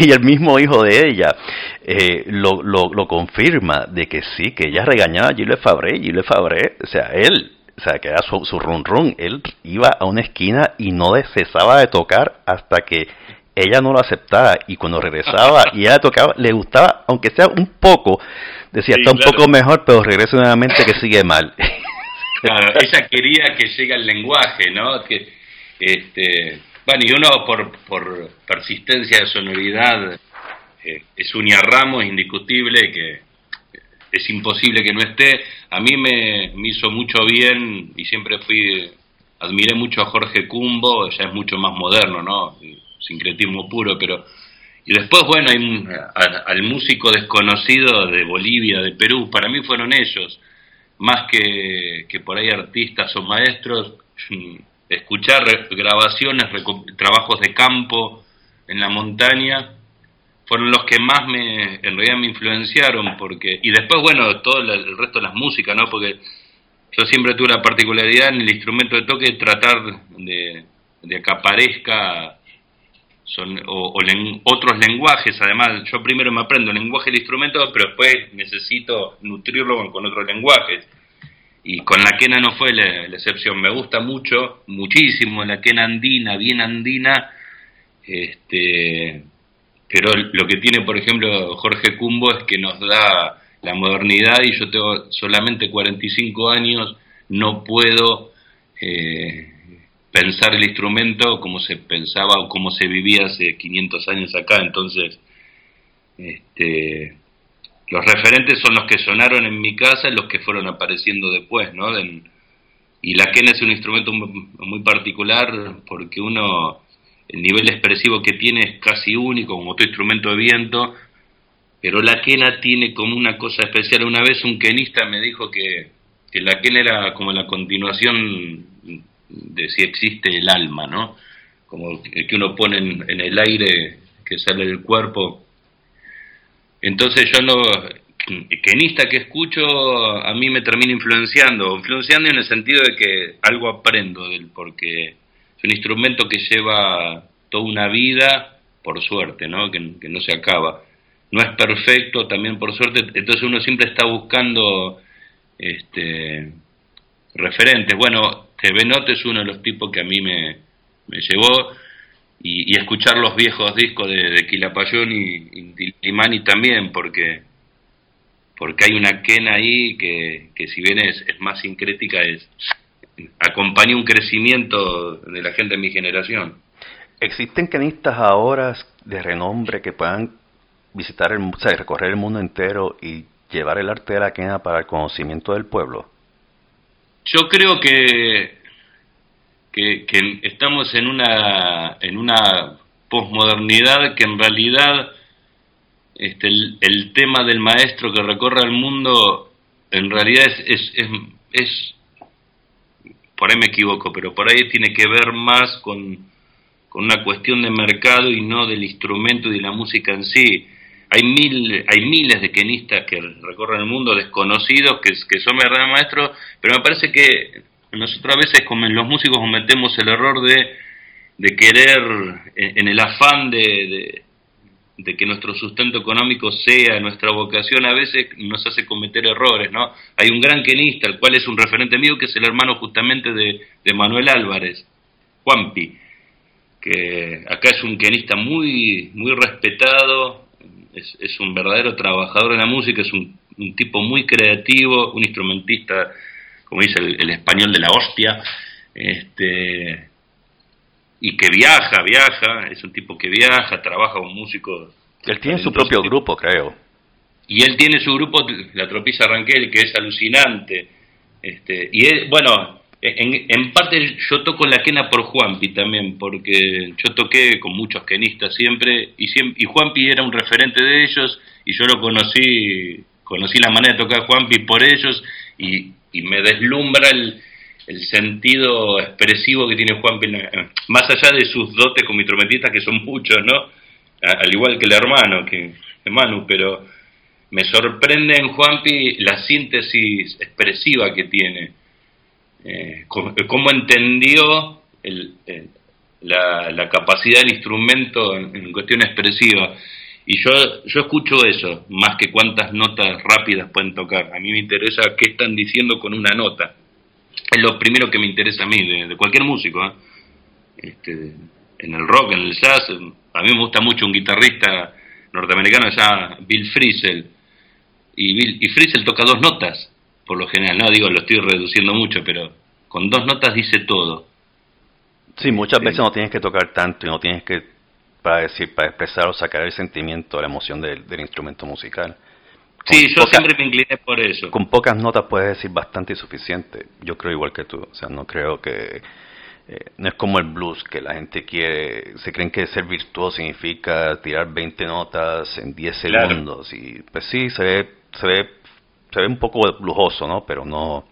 y, el mismo hijo de ella eh, lo, lo, lo, confirma de que sí, que ella regañaba a Gilles Fabré, Gilles Fabré, o sea, él, o sea, que era su, su run run, él iba a una esquina y no cesaba de tocar hasta que ella no lo aceptaba y cuando regresaba y ella tocaba, le gustaba, aunque sea un poco, decía, está un poco mejor, pero regresa nuevamente que sigue mal. Claro, ella quería que llegue al lenguaje, ¿no? Que, este, bueno, y uno por, por persistencia de sonoridad eh, es Uña Ramos, indiscutible, que es imposible que no esté. A mí me, hizo mucho bien y siempre fui, admiré mucho a Jorge Cumbo, ya es mucho más moderno, ¿no? Sincretismo puro, pero... Y después, bueno, hay, al músico desconocido de Bolivia, de Perú, para mí fueron ellos, más que, que por ahí artistas o maestros, escuchar grabaciones, trabajos de campo en la montaña, fueron los que más me, en realidad me influenciaron, porque, y después, bueno, todo el resto de las músicas, ¿no? Porque yo siempre tuve la particularidad en el instrumento de toque de tratar de, de que aparezca son, o, otros lenguajes, además, yo primero me aprendo el lenguaje del instrumento, pero después necesito nutrirlo con, otros lenguajes. Y con la quena no fue la, la, excepción, me gusta mucho, muchísimo la quena andina, bien andina, este pero lo que tiene, por ejemplo, Jorge Cumbo es que nos da la modernidad y yo tengo solamente 45 años, no puedo eh, pensar el instrumento como se pensaba o como se vivía hace 500 años acá, entonces este, los referentes son los que sonaron en mi casa y los que fueron apareciendo después, ¿no? y la quena es un instrumento muy particular porque uno el nivel expresivo que tiene es casi único, como otro instrumento de viento, pero la quena tiene como una cosa especial. Una vez un quenista me dijo que, que la quena era como la continuación de si existe el alma, ¿no? Como el que uno pone en, el aire que sale del cuerpo. Entonces yo no, quenista que escucho a mí me termina influenciando, influenciando en el sentido de que algo aprendo del porque un instrumento que lleva toda una vida, por suerte, ¿no? Que, no se acaba. No es perfecto, también por suerte, entonces uno siempre está buscando este, referentes. Bueno, TV Note es uno de los tipos que a mí me, me llevó y, escuchar los viejos discos de, de Quilapayón y, y también, porque porque hay una quena ahí que, que si bien es, es más sincrética, es, acompaña un crecimiento de la gente de mi generación. ¿Existen quenistas ahora de renombre que puedan visitar, el, o sea, recorrer el mundo entero y llevar el arte de la quena para el conocimiento del pueblo? Yo creo que, que, estamos en una, en una posmodernidad que en realidad este, el, tema del maestro que recorre el mundo en realidad es, es, es por ahí me equivoco, pero por ahí tiene que ver más con, con una cuestión de mercado y no del instrumento y de la música en sí. Hay, mil, hay miles de quenistas que recorren el mundo, desconocidos, que, que son verdaderos maestros, pero me parece que nosotros a veces como los músicos cometemos el error de, de querer, en, el afán de, de que nuestro sustento económico sea nuestra vocación, a veces nos hace cometer errores, ¿no? Hay un gran quenista, el cual es un referente mío, que es el hermano justamente de, de Manuel Álvarez, Juanpi, que acá es un quenista muy, muy respetado, es, un verdadero trabajador en la música, es un, un tipo muy creativo, un instrumentista, como dice el, el español de la hostia, este, y que viaja, viaja, es un tipo que viaja, trabaja con músicos. Él tiene su propio grupo, creo. Y él tiene su grupo, la Tropiza Ranquel, que es alucinante. Este, y él, bueno, en, en, parte yo toco la quena por Juanpi también, porque yo toqué con muchos quenistas siempre, y, siempre, y Juanpi era un referente de ellos, y yo lo conocí, conocí la manera de tocar Juanpi por ellos, y, y me deslumbra el, el sentido expresivo que tiene Juan más allá de sus dotes como instrumentista, que son muchos, ¿no? Al igual que el hermano, que Manu, pero me sorprende en Juanpi la síntesis expresiva que tiene, eh, cómo, entendió la, capacidad del instrumento en, cuestión expresiva. Y yo, yo escucho eso, más que cuántas notas rápidas pueden tocar. A mí me interesa qué están diciendo con una nota es lo primero que me interesa a mí, de, cualquier músico. ¿eh? Este, en el rock, en el jazz, a mí me gusta mucho un guitarrista norteamericano que se llama Bill Frisell. Y, Bill, y Frisell toca dos notas. por lo general, no digo, lo estoy reduciendo mucho, pero con dos notas dice todo. Sí, muchas veces no tienes que tocar tanto y no tienes que, para decir, para expresar o sacar el sentimiento, la emoción del, instrumento musical. Sí, yo siempre me incliné por eso. Con pocas notas puedes decir bastante y suficiente. Yo creo igual que tú. O sea, no creo que... Eh, no es como el blues, que la gente quiere... Se creen que ser virtuoso significa tirar 20 notas en 10 segundos. Y pues sí, se ve, se ve, se ve un poco lujoso, ¿no? Pero no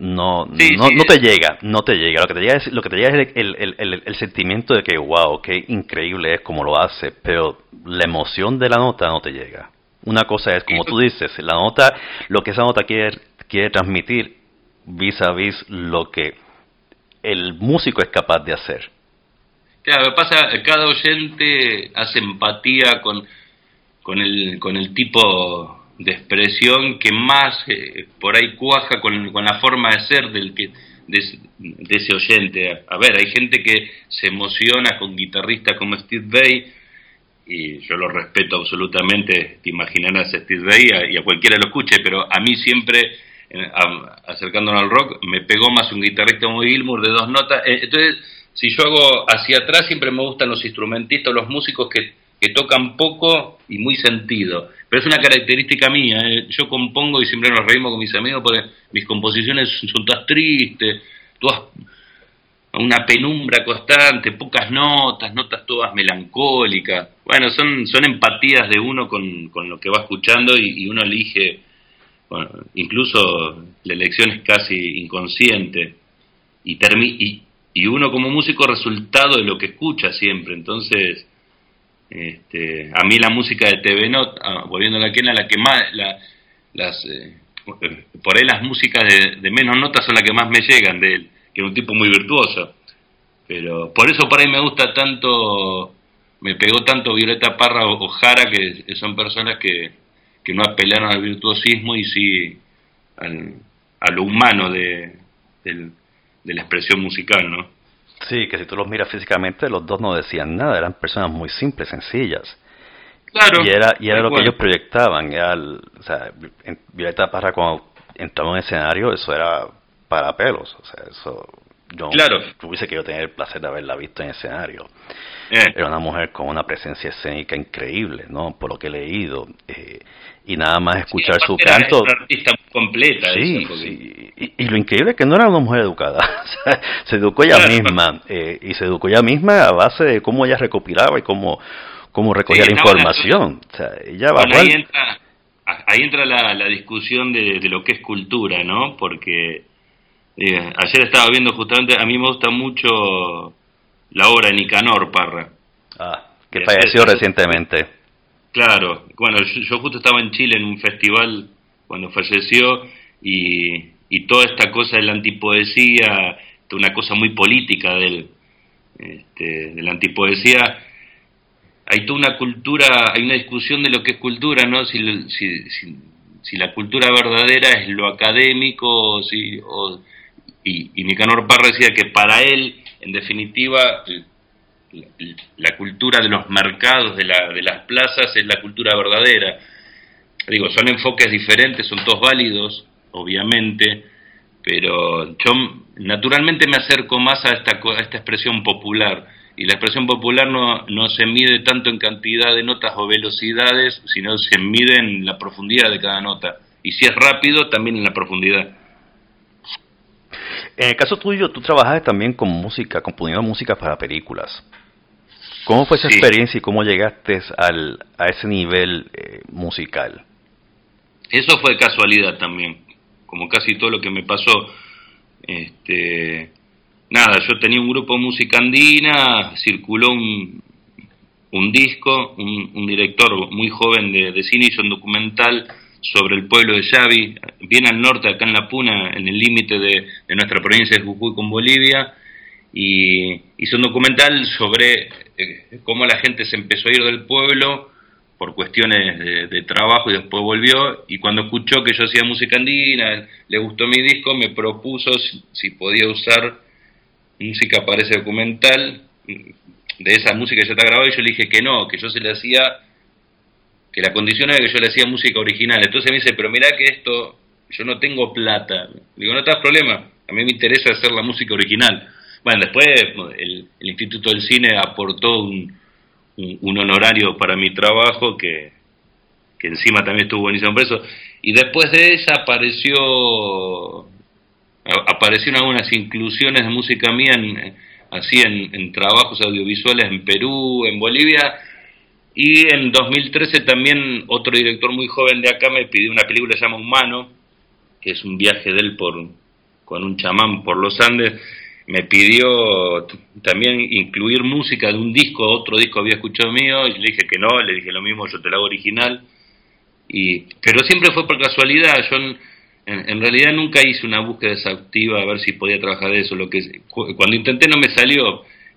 no, no, no, te llega, no te llega. Lo que te llega es, lo que te llega es el, el, el, el, sentimiento de que, wow, qué increíble es como lo hace, pero la emoción de la nota no te llega. Una cosa es, como tú dices, la nota, lo que esa nota quiere, quiere transmitir vis a vis lo que el músico es capaz de hacer. Claro, pasa, cada oyente hace empatía con, con, el, con el tipo de expresión que más eh, por ahí cuaja con, con, la forma de ser del que de, ese oyente. A ver, hay gente que se emociona con guitarristas como Steve Vai y yo lo respeto absolutamente, te imaginarás a Steve Vai y a cualquiera lo escuche, pero a mí siempre, acercándonos al rock, me pegó más un guitarrista como Gilmour de dos notas. Eh, entonces, si yo hago hacia atrás, siempre me gustan los instrumentistas, los músicos que, que tocan poco y muy sentido pero es una característica mía. ¿eh? Yo compongo y siempre nos reímos con mis amigos porque mis composiciones son todas tristes, todas una penumbra constante, pocas notas, notas todas melancólicas. Bueno, son, son empatías de uno con, con lo que va escuchando y, uno elige, bueno, incluso la elección es casi inconsciente y, y, y uno como músico resultado de lo que escucha siempre. Entonces, este, a mí la música de TV Not, ah, volviendo a la quena, la que más, las, eh, por ahí las músicas de, menos notas son las que más me llegan de él, que es un tipo muy virtuoso. Pero por eso por ahí me gusta tanto, me pegó tanto Violeta Parra o, Jara, que son personas que, que no apelaron al virtuosismo y sí a lo humano de, de la expresión musical, ¿no? Sí, que si tú los miras físicamente, los dos no decían nada, eran personas muy simples, sencillas. Claro. Y era, y era lo que ellos proyectaban. Era o sea, en Violeta Parra, cuando entraba en el escenario, eso era para pelos. O sea, eso. Yo claro. tuviese que yo tener el placer de haberla visto en escenario. Eh. Era una mujer con una presencia escénica increíble, ¿no? Por lo que he leído. Eh, y nada más escuchar su canto. Una artista completa. Sí, sí. Y, lo increíble es que no era una mujer educada. se educó ella misma. Eh, y se educó ella misma a base de cómo ella recopilaba y cómo, cómo recogía la información. O sea, ella va ahí, entra, ahí entra la, la discusión de, de, lo que es cultura, ¿no? Porque eh, ayer estaba viendo justamente, a mí me gusta mucho la obra de Nicanor Parra. Ah, que falleció recientemente. Claro, bueno, yo, justo estaba en Chile en un festival cuando falleció y, y toda esta cosa de la antipoesía, una cosa muy política de él, este, de la antipoesía, hay toda una cultura, hay una discusión de lo que es cultura, ¿no? Si, si, si, la cultura verdadera es lo académico, si, o, y, y Nicanor Parra decía que para él, en definitiva, la, cultura de los mercados, de, la, de las plazas, es la cultura verdadera. Digo, son enfoques diferentes, son todos válidos, obviamente, pero yo naturalmente me acerco más a esta, a esta expresión popular. Y la expresión popular no, no se mide tanto en cantidad de notas o velocidades, sino se mide en la profundidad de cada nota. Y si es rápido, también en la profundidad. En el caso tuyo, tú trabajas también con música, componiendo música para películas. ¿Cómo fue esa experiencia y cómo llegaste al, a ese nivel eh, musical? Eso fue casualidad también, como casi todo lo que me pasó. Este, nada, yo tenía un grupo de música andina, circuló un, un disco, un, director muy joven de, de cine hizo un documental sobre el pueblo de Xavi, bien al norte, acá en La Puna, en el límite de, nuestra provincia de Jujuy con Bolivia, y hizo un documental sobre eh, cómo la gente se empezó a ir del pueblo por cuestiones de, trabajo y después volvió, y cuando escuchó que yo hacía música andina, le gustó mi disco, me propuso si, podía usar música para ese documental, de esa música que ya está grabada, y yo le dije que no, que yo se le hacía que la condición era que yo le hacía música original. Entonces me dice, pero mirá que esto yo no tengo plata. Digo, no te das problema, a mí me interesa hacer la música original. Bueno, después el, Instituto del Cine aportó un, un, honorario para mi trabajo que, que encima también estuvo buenísimo por eso. Y después de esa apareció aparecieron algunas inclusiones de música mía en, así en, trabajos audiovisuales en Perú, en Bolivia, y en 2013 también otro director muy joven de acá me pidió una película que se llama Humano, que es un viaje de él por, con un chamán por los Andes, me pidió también incluir música de un disco, otro disco había escuchado mío, y le dije que no, le dije lo mismo, yo te lo hago original, y, pero siempre fue por casualidad, yo en, realidad nunca hice una búsqueda exhaustiva a ver si podía trabajar de eso, lo que cuando intenté no me salió,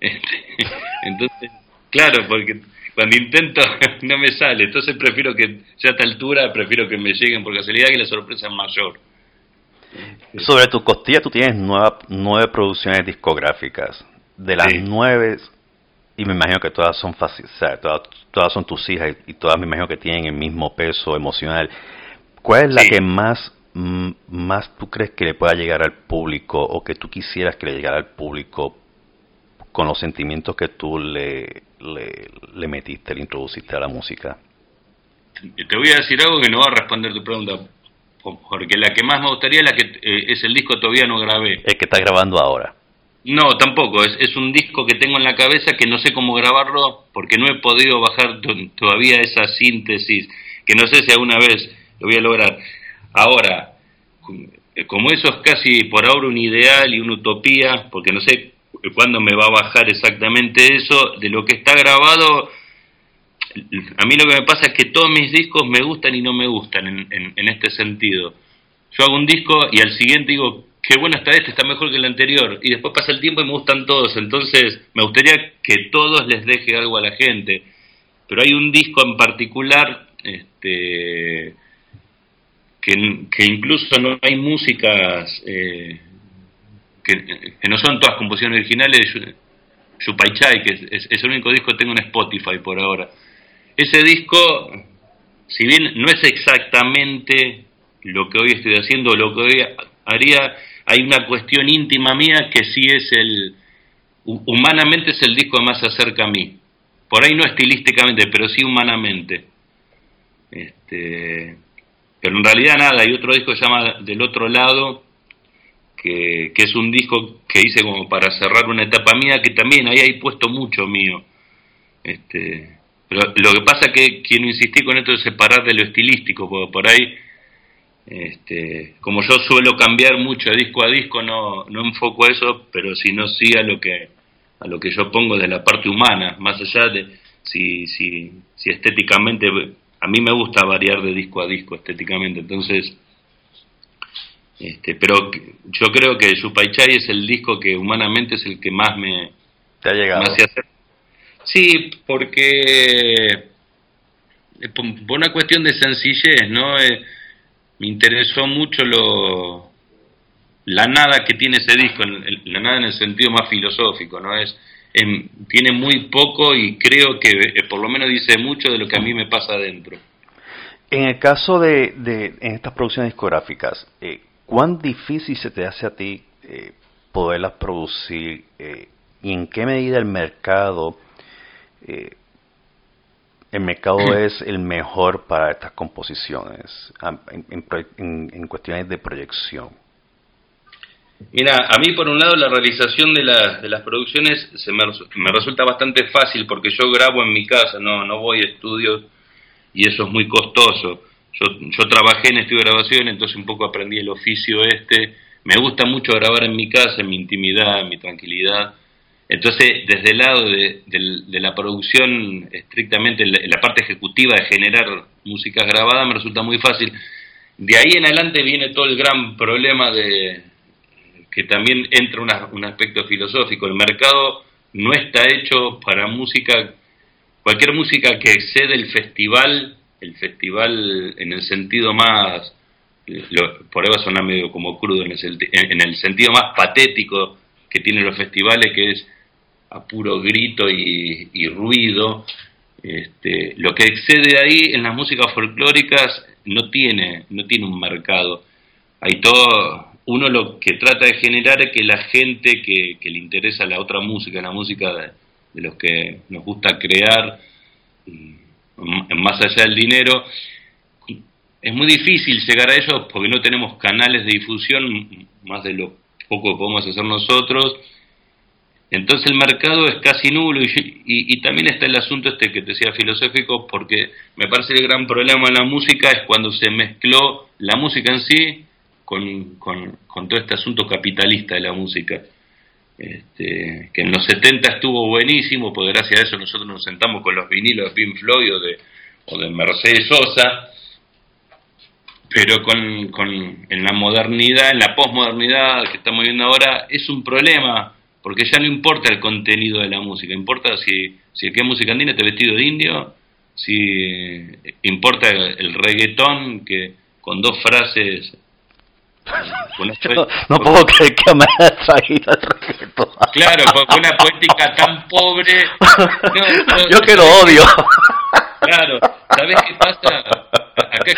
entonces, claro, porque cuando intento no me sale, entonces prefiero que ya a esta altura, prefiero que me lleguen por casualidad y la sorpresa es mayor. Sobre tu costilla tú tienes nueve, nueve producciones discográficas. De las nueve, y me imagino que todas son fáciles, todas, todas, son tus hijas y, todas me imagino que tienen el mismo peso emocional. ¿Cuál es la que más, más tú crees que le pueda llegar al público o que tú quisieras que le llegara al público con los sentimientos que tú le, le, le metiste, le introduciste a la música? Te voy a decir algo que no va a responder tu pregunta porque la que más me gustaría es la que eh, es el disco que todavía no grabé. El que está grabando ahora. No, tampoco, es, es un disco que tengo en la cabeza que no sé cómo grabarlo porque no he podido bajar todavía esa síntesis, que no sé si alguna vez lo voy a lograr. Ahora, como eso es casi por ahora un ideal y una utopía, porque no sé cuándo me va a bajar exactamente eso, de lo que está grabado a mí lo que me pasa es que todos mis discos me gustan y no me gustan en, este sentido. Yo hago un disco y al siguiente digo, qué bueno está este, está mejor que el anterior. Y después pasa el tiempo y me gustan todos. Entonces me gustaría que todos les deje algo a la gente. Pero hay un disco en particular este, que, que incluso no hay músicas eh, que, no son todas composiciones originales. Chupaichai, que es, es, el único disco que tengo en Spotify por ahora. Ese disco, si bien no es exactamente lo que hoy estoy haciendo, lo que hoy haría, hay una cuestión íntima mía que sí es el, humanamente es el disco que más se acerca a mí. Por ahí no estilísticamente, pero sí humanamente. Este, pero en realidad nada, hay otro disco que se llama Del otro lado, que, que, es un disco que hice como para cerrar una etapa mía, que también ahí hay puesto mucho mío. Este, lo que pasa que quiero insistir con esto de separar de lo estilístico, porque por ahí, este, como yo suelo cambiar mucho de disco a disco, no, no enfoco eso, pero si no sí a lo que a lo que yo pongo de la parte humana, más allá de si, si, si estéticamente, a mí me gusta variar de disco a disco estéticamente, entonces, este, pero yo creo que Chupaichai es el disco que humanamente es el que más me, ¿Te ha llegado? Me hace hacer Sí, porque eh, por una cuestión de sencillez, ¿no? Eh, me interesó mucho lo la nada que tiene ese disco, la nada en el sentido más filosófico, ¿no? Es tiene muy poco y creo que eh, por lo menos dice mucho de lo que a mí me pasa adentro. En el caso de, de en estas producciones discográficas, ¿cuán difícil se te hace a ti poderlas producir y en qué medida el mercado eh, el mercado es el mejor para estas composiciones en, cuestiones de proyección? Mira, a mí por un lado la realización de, de las producciones se me, me, resulta bastante fácil porque yo grabo en mi casa, no, no voy a estudios y eso es muy costoso. Yo, yo trabajé en estudio de grabación, entonces un poco aprendí el oficio este. Me gusta mucho grabar en mi casa, en mi intimidad, en mi tranquilidad entonces, desde el lado de, la producción, estrictamente la, parte ejecutiva de generar músicas grabadas, me resulta muy fácil. De ahí en adelante viene todo el gran problema de que también entra un aspecto filosófico. El mercado no está hecho para música, cualquier música que excede el festival, el festival en el sentido más, por ahí va a medio como crudo, en el sentido más patético que tienen los festivales, que es a puro grito y, ruido. Este, lo que excede ahí en las músicas folclóricas no tiene, no tiene un mercado. hay todo, uno lo que trata de generar es que la gente que, le interesa la otra música, la música de, los que nos gusta crear, más allá del dinero, es muy difícil llegar a ellos porque no tenemos canales de difusión más de lo poco que podemos hacer nosotros. Entonces el mercado es casi nulo y, también está el asunto este que te decía filosófico porque me parece el gran problema en la música es cuando se mezcló la música en sí con, con, todo este asunto capitalista de la música. Este, que en los 70 estuvo buenísimo, porque gracias a eso nosotros nos sentamos con los vinilos de Pink Floyd o de, o de Mercedes Sosa, pero con, con, en la modernidad, en la posmodernidad que estamos viendo ahora, es un problema, porque ya no importa el contenido de la música, importa si, si que es música andina está vestido de indio, si importa el reggaetón que con dos frases no, puedo creer que me haya traído el reggaetón. Claro, con una poética tan pobre. yo que lo odio. Claro, ¿sabes qué pasa? Acá es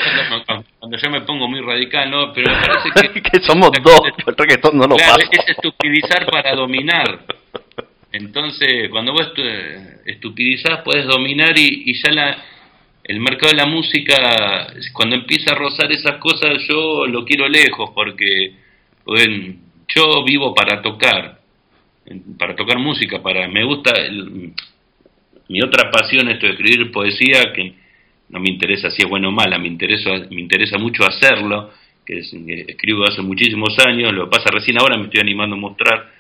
cuando, yo me pongo muy radical, ¿no? Pero me parece que. que somos dos, el reggaetón no lo claro, es estupidizar para dominar. Entonces, cuando vos estupidizás, puedes dominar y, y ya la el mercado de la música, cuando empieza a rozar esas cosas, yo lo quiero lejos porque yo vivo para tocar, para tocar música, para me gusta mi otra pasión es escribir poesía que no me interesa si es bueno o mala, me interesa me interesa mucho hacerlo, que, escribo hace muchísimos años, lo pasa recién ahora me estoy animando a mostrar.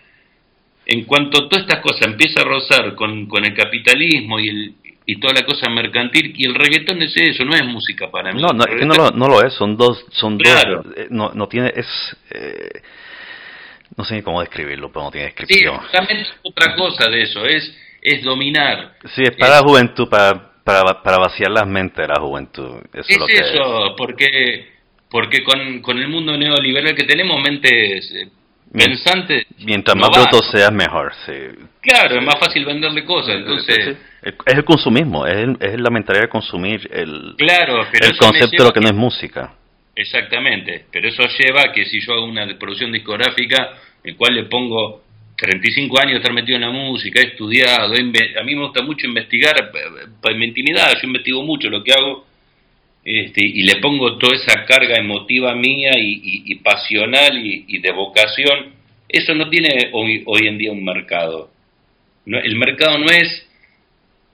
En cuanto toda esta cosa empieza a rozar con, con el capitalismo y el, y toda la cosa mercantil y el reggaetón es eso, no es música para mí. No, no, no, lo, no lo es, son dos, son dos, eh, no, no tiene, es, eh, no sé cómo describirlo, pero no tiene descripción. Sí, también es otra cosa de eso, es, es dominar. Sí, es para la juventud, para, para, para vaciar las mentes de la juventud. es, eso, porque porque con, con el mundo neoliberal que tenemos, mentes eh, pensante. Mientras más bruto seas, mejor. Sí. Claro, es más fácil venderle cosas. Entonces, Es el consumismo, es, es la mentalidad de consumir el, claro, el concepto de lo que, no es música. Exactamente, pero eso lleva a que si yo hago una producción discográfica, en cual le pongo 35 años de estar metido en la música, he estudiado, a mí me gusta mucho investigar para mi intimidad, yo investigo mucho lo que hago este, y le pongo toda esa carga emotiva mía y, pasional y, de vocación, eso no tiene hoy, hoy en día un mercado. el mercado no es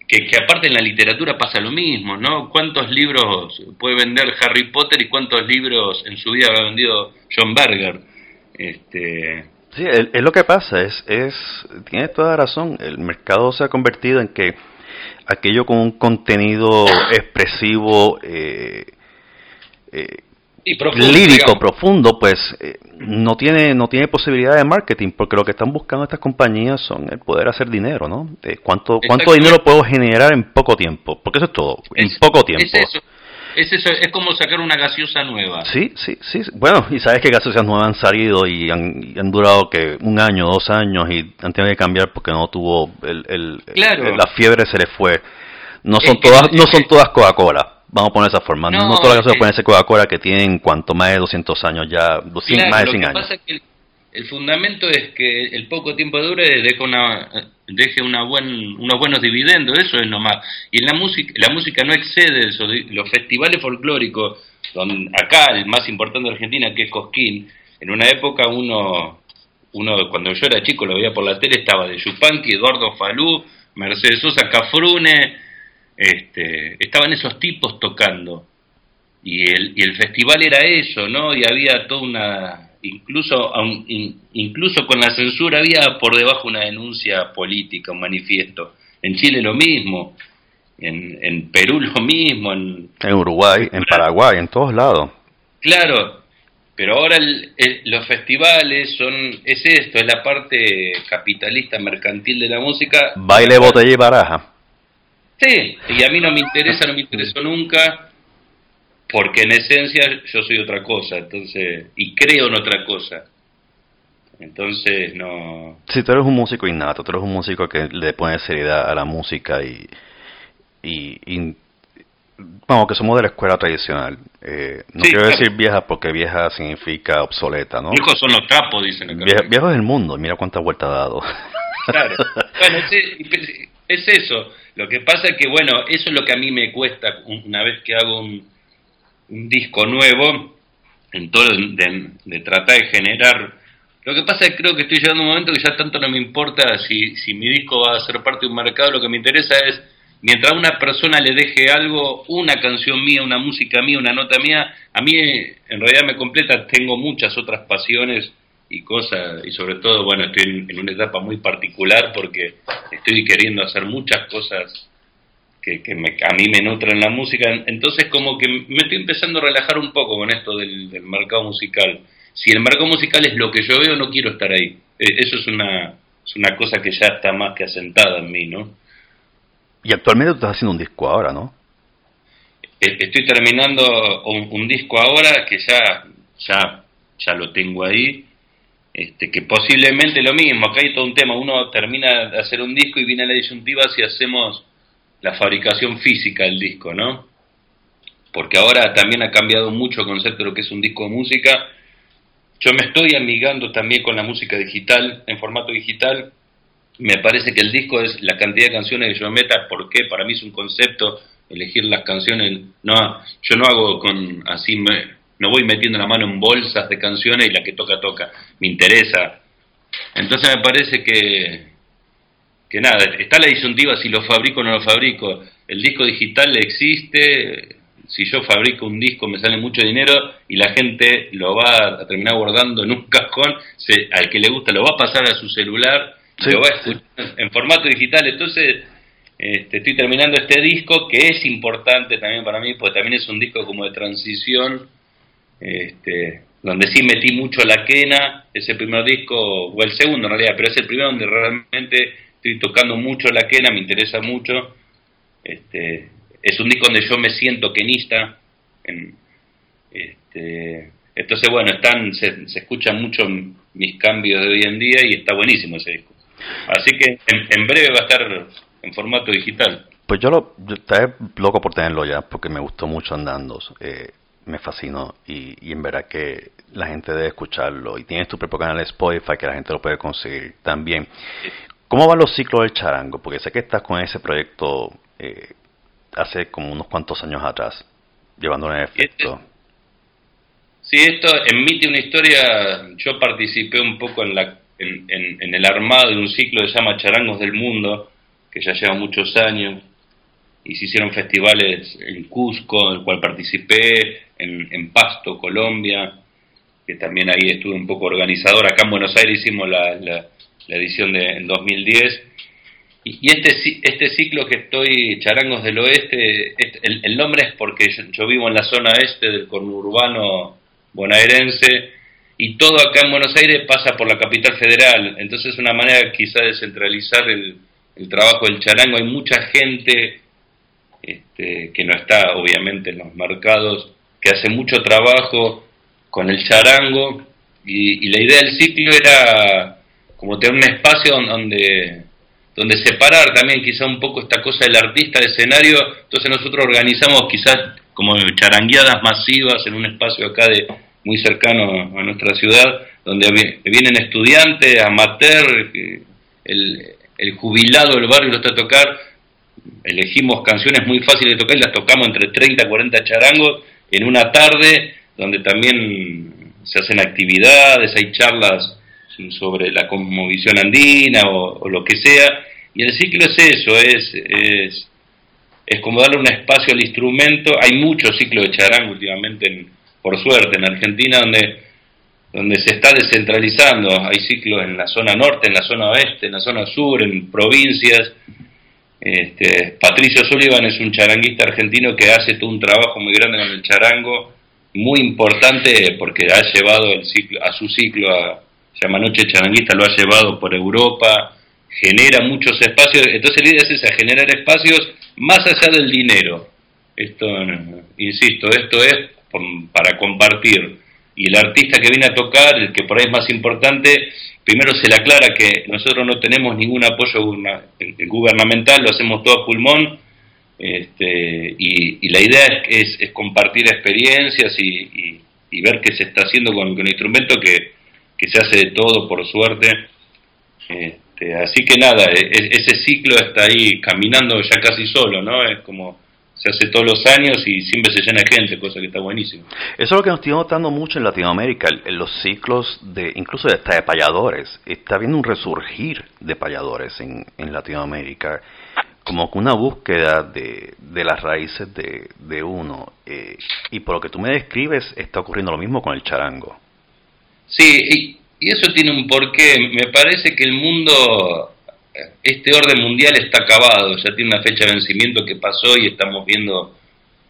que, que, aparte en la literatura pasa lo mismo, ¿no? ¿Cuántos libros puede vender Harry Potter y cuántos libros en su vida ha vendido John Berger? Este... Sí, es, lo que pasa, es, es, tiene toda razón, el mercado se ha convertido en que aquello con un contenido expresivo eh, eh, lírico profundo pues eh, no tiene no tiene posibilidad de marketing porque lo que están buscando estas compañías son el poder hacer dinero no cuánto cuánto dinero puedo generar en poco tiempo porque eso es todo en poco tiempo. es, eso, es como sacar una gaseosa nueva. Sí, sí, sí. Bueno, y sabes que gaseosas nuevas han salido y han, han durado que un año, dos años y han tenido que cambiar porque no tuvo el, el, la fiebre se le fue. No son todas, no son todas Coca-Cola. Vamos a poner esa forma. No, todas las gaseosas pueden ser Coca-Cola que tienen cuanto más de 200 años ya, más de 100 años. Pasa que el fundamento es que el poco tiempo dure deja una deje una buen, unos buenos dividendos, eso es nomás. Y en la música, la música no excede eso, los festivales folclóricos, donde, acá el más importante de Argentina, que es Cosquín, en una época uno, uno cuando yo era chico lo veía por la tele, estaba de Yupanqui, Eduardo Falú, Mercedes Sosa, Cafrune, este, estaban esos tipos tocando. Y el, y el festival era eso, ¿no? Y había toda una incluso, incluso con la censura había por debajo una denuncia política, un manifiesto. En Chile lo mismo, en, en Perú lo mismo, en, en Uruguay, en Paraguay, en todos lados. Claro, pero ahora los festivales son es esto, es la parte capitalista mercantil de la música. Baile, botella y baraja. Sí, y a mí no me interesa, no me interesó nunca porque en esencia yo soy otra cosa, entonces, y creo en otra cosa. Entonces, no... Si tú eres un músico innato, tú eres un músico que le pone seriedad a la música y, y, vamos, que somos de la escuela tradicional. Eh, no quiero decir vieja porque vieja significa obsoleta, ¿no? Viejos son los trapos, dicen acá. Viejo, es el mundo, mira cuántas vueltas ha dado. Claro, bueno, es, eso. Lo que pasa es que, bueno, eso es lo que a mí me cuesta una vez que hago un, disco nuevo, en todo de, de, tratar de generar... Lo que pasa es que creo que estoy llegando a un momento que ya tanto no me importa si, si mi disco va a ser parte de un mercado, lo que me interesa es mientras una persona le deje algo, una canción mía, una música mía, una nota mía, a mí en realidad me completa, tengo muchas otras pasiones y cosas, y sobre todo, bueno, estoy en, una etapa muy particular porque estoy queriendo hacer muchas cosas que, que a mí me nutren la música, entonces como que me estoy empezando a relajar un poco con esto del, mercado musical. Si el mercado musical es lo que yo veo, no quiero estar ahí. E, eso es una, es una cosa que ya está más que asentada en mí, ¿no? Y actualmente tú estás haciendo un disco ahora, ¿no? E, estoy terminando un, disco ahora que ya, ya, ya lo tengo ahí. Este, que posiblemente lo mismo, acá hay todo un tema, uno termina de hacer un disco y viene la disyuntiva si hacemos la fabricación física del disco, ¿no? Porque ahora también ha cambiado mucho el concepto de lo que es un disco de música. Yo me estoy amigando también con la música digital, en formato digital, me parece que el disco es la cantidad de canciones que yo meta, porque para mí es un concepto elegir las canciones, no, yo no hago con así, me, no voy metiendo la mano en bolsas de canciones y la que toca, toca, me interesa. Entonces me parece que, que nada, está la disyuntiva si lo fabrico o no lo fabrico. El disco digital existe, si yo fabrico un disco me sale mucho dinero y la gente lo va a terminar guardando en un cajón, se, al que le gusta lo va a pasar a su celular lo va a escuchar en formato digital. Entonces, este, estoy terminando este disco que es importante también para mí, porque también es un disco como de transición, este, donde sí metí mucho la quena, ese primer disco, o el segundo en realidad, pero es el primero donde realmente estoy tocando mucho la quena, me interesa mucho. Este, es un disco donde yo me siento quenista. este, entonces, bueno, están se, se escuchan mucho mis cambios de hoy en día y está buenísimo ese disco. Así que en, breve va a estar en formato digital. Pues yo lo estaré loco por tenerlo ya, porque me gustó mucho andando, eh, me fascinó y, en verdad que la gente debe escucharlo. Y tienes tu propio canal Spotify que la gente lo puede conseguir también. ¿Cómo van los ciclos del charango? Porque sé que estás con ese proyecto eh, hace como unos cuantos años atrás, llevándolo en efecto. Sí, esto emite una historia, yo participé un poco en la en, el armado de un ciclo que se llama Charangos del Mundo, que ya lleva muchos años, y se hicieron festivales en Cusco, en el cual participé, en, Pasto, Colombia, que también ahí estuve un poco organizador. Acá en Buenos Aires hicimos la, la, edición de en 2010. Y, este, este ciclo que estoy, Charangos del Oeste, este, el, nombre es porque yo, vivo en la zona este del conurbano bonaerense, y todo acá en Buenos Aires pasa por la capital federal, entonces es una manera quizá de centralizar el, trabajo del charango. Hay mucha gente este, que no está obviamente en los mercados, que hace mucho trabajo con el charango y, la idea del ciclo era como tener un espacio donde, donde separar también quizá un poco esta cosa del artista de escenario, entonces nosotros organizamos quizás como charangueadas masivas en un espacio acá de muy cercano a nuestra ciudad, donde vienen estudiantes, amateur, el, el jubilado del barrio lo está a tocar, elegimos canciones muy fáciles de tocar y las tocamos entre 30 y 40 charangos en una tarde, donde también se hacen actividades, hay charlas sobre la conmovisión andina o, lo que sea, y el ciclo es eso, es, es, es como darle un espacio al instrumento, hay muchos ciclos de charango últimamente en por suerte, en Argentina, donde, donde se está descentralizando. Hay ciclos en la zona norte, en la zona oeste, en la zona sur, en provincias. Este, Patricio Sullivan es un charanguista argentino que hace todo un trabajo muy grande con el charango, muy importante porque ha llevado el ciclo, a su ciclo, a, Noche Charanguista, lo ha llevado por Europa, genera muchos espacios, entonces la idea es esa, generar espacios más allá del dinero. Esto, insisto, esto es para compartir. Y el artista que viene a tocar, el que por ahí es más importante, primero se le aclara que nosotros no tenemos ningún apoyo gubernamental, lo hacemos todo a pulmón. Este, y, la idea es, es, compartir experiencias y, ver qué se está haciendo con, un instrumento que, se hace de todo, por suerte. Este, así que nada, e, e, ese ciclo está ahí caminando ya casi solo, ¿no? Es como se hace todos los años y siempre se llena de gente, cosa que está buenísimo. Eso es lo que nos estoy notando mucho en Latinoamérica, los ciclos de, incluso de, de payadores. Está habiendo un resurgir de payadores en, en Latinoamérica, como que una búsqueda de, de las raíces de, de uno. Eh, y por lo que tú me describes, está ocurriendo lo mismo con el charango. Sí, y, eso tiene un porqué. Me parece que el mundo este orden mundial está acabado, ya tiene una fecha de vencimiento que pasó y estamos viendo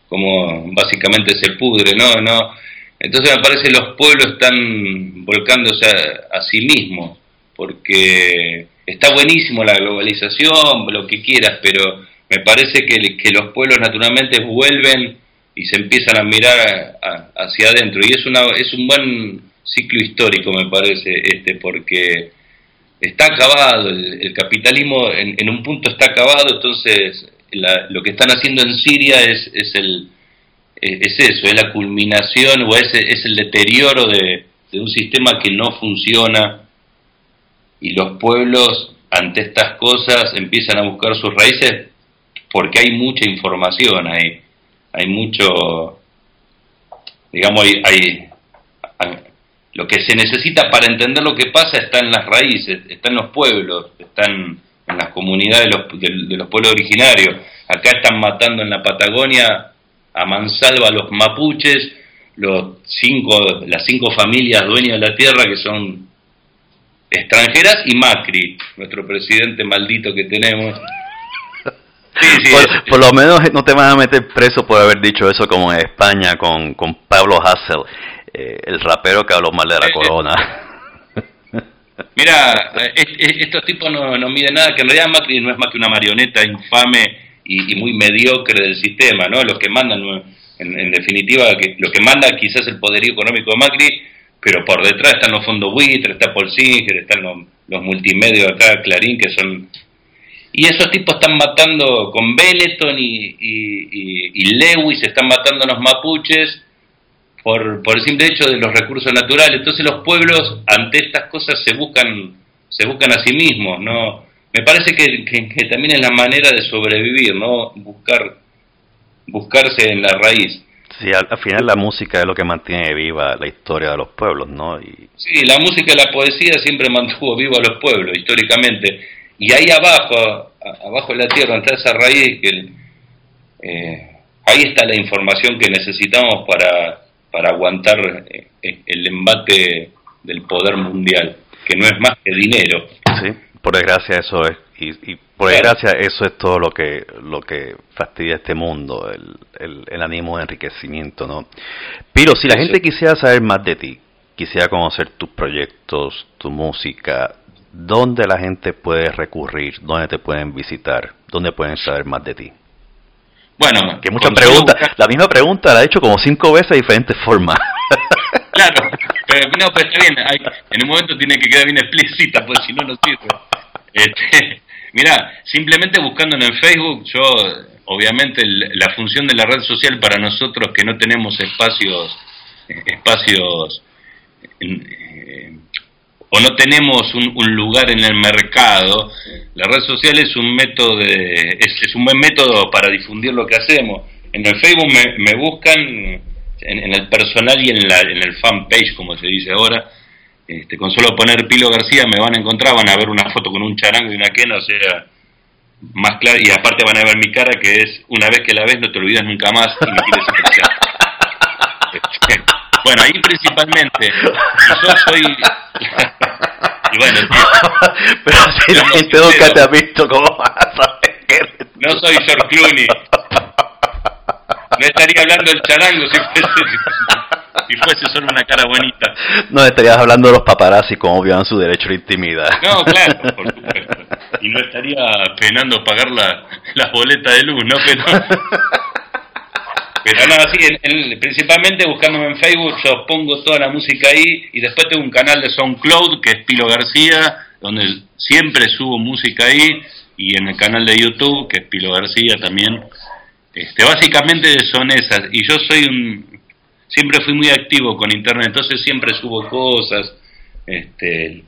cómo básicamente se pudre, ¿no? ¿no? Entonces me parece que los pueblos están volcándose a, sí mismos, porque está buenísimo la globalización, lo que quieras, pero me parece que, que los pueblos naturalmente vuelven y se empiezan a mirar hacia adentro. Y es, una, es un buen ciclo histórico, me parece, este, porque está acabado, el, capitalismo en, un punto está acabado, entonces lo que están haciendo en Siria es, es, el, es eso, es la culminación o es, es el deterioro de, un sistema que no funciona y los pueblos ante estas cosas empiezan a buscar sus raíces porque hay mucha información ahí, hay mucho, digamos, hay lo que se necesita para entender lo que pasa está en las raíces, está en los pueblos, están en las comunidades de los, pueblos originarios. Acá están matando en la Patagonia a mansalva a los mapuches, los cinco, las cinco familias dueñas de la tierra que son extranjeras y Macri, nuestro presidente maldito que tenemos. por, lo menos no te van a meter preso por haber dicho eso como en España con, con Pablo Hassel. Eh, el rapero que habló mal de la eh, corona. Mira, estos tipos no, no miden nada, que en realidad Macri no es más que una marioneta infame y, muy mediocre del sistema, ¿no? Los que mandan, en, definitiva, que lo que manda quizás el poderío económico de Macri, pero por detrás están los fondos buitres, está Paul Singer, están los, multimedios acá, Clarín, que son... Y esos tipos están matando con Benetton y, y, y Lewis, están matando a los mapuches, por, por el simple hecho de los recursos naturales. Entonces los pueblos ante estas cosas se buscan, se buscan a sí mismos, ¿no? Me parece que, que, también es la manera de sobrevivir, ¿no? Buscar, buscarse en la raíz. Sí, al, final la música es lo que mantiene viva la historia de los pueblos, ¿no? Y... Sí, la música y la poesía siempre mantuvo vivo a los pueblos, históricamente. Y ahí abajo, abajo de la tierra, está esa raíz, que eh, ahí está la información que necesitamos para, para aguantar eh, el embate del poder mundial, que no es más que dinero. Sí, por desgracia eso es, y, por desgracia eso es todo lo que lo que fastidia este mundo, el, el, ánimo de enriquecimiento, ¿no? Pero si la gente quisiera saber más de ti, quisiera conocer tus proyectos, tu música, ¿dónde la gente puede recurrir? ¿Dónde te pueden visitar? ¿Dónde pueden saber más de ti? Bueno, que muchas preguntas, la misma pregunta la he hecho como cinco veces de diferentes formas. Claro, pero no, pero está bien, en un momento tiene que quedar bien explícita, pues si no, no sirve. Este, mira, simplemente buscándonos en Facebook, yo, obviamente, la función de la red social para nosotros que no tenemos espacios, espacios eh, o no tenemos un, lugar en el mercado, la red social es un método de, es, un buen método para difundir lo que hacemos. En el Facebook me, buscan en, el personal y en, la, en el fanpage, como se dice ahora. Este, con solo poner Pilo García me van a encontrar, van a ver una foto con un charango y una quena, o sea, más claro, y aparte van a ver mi cara que es, una vez que la ves no te olvidas nunca más y me quieres este, Bueno, ahí principalmente, yo soy y bueno, pero si la gente nunca te ha visto, ¿cómo vas a saber que No soy George Clooney. No estaría hablando del charango si fuese, si fuese solo una cara bonita. No estarías hablando de los paparazzi como violan su derecho a la intimidad. No, claro, por supuesto. Y no estaría penando pagar la, las boletas de luz, ¿no? Pero... Pero no, así, principalmente buscándome en Facebook, yo pongo toda la música ahí y después tengo un canal de SoundCloud que es Pilo García, donde siempre subo música ahí y en el canal de YouTube que es Pilo García también. Este, básicamente son esas. Y yo soy un. Siempre fui muy activo con internet, entonces siempre subo cosas. Este,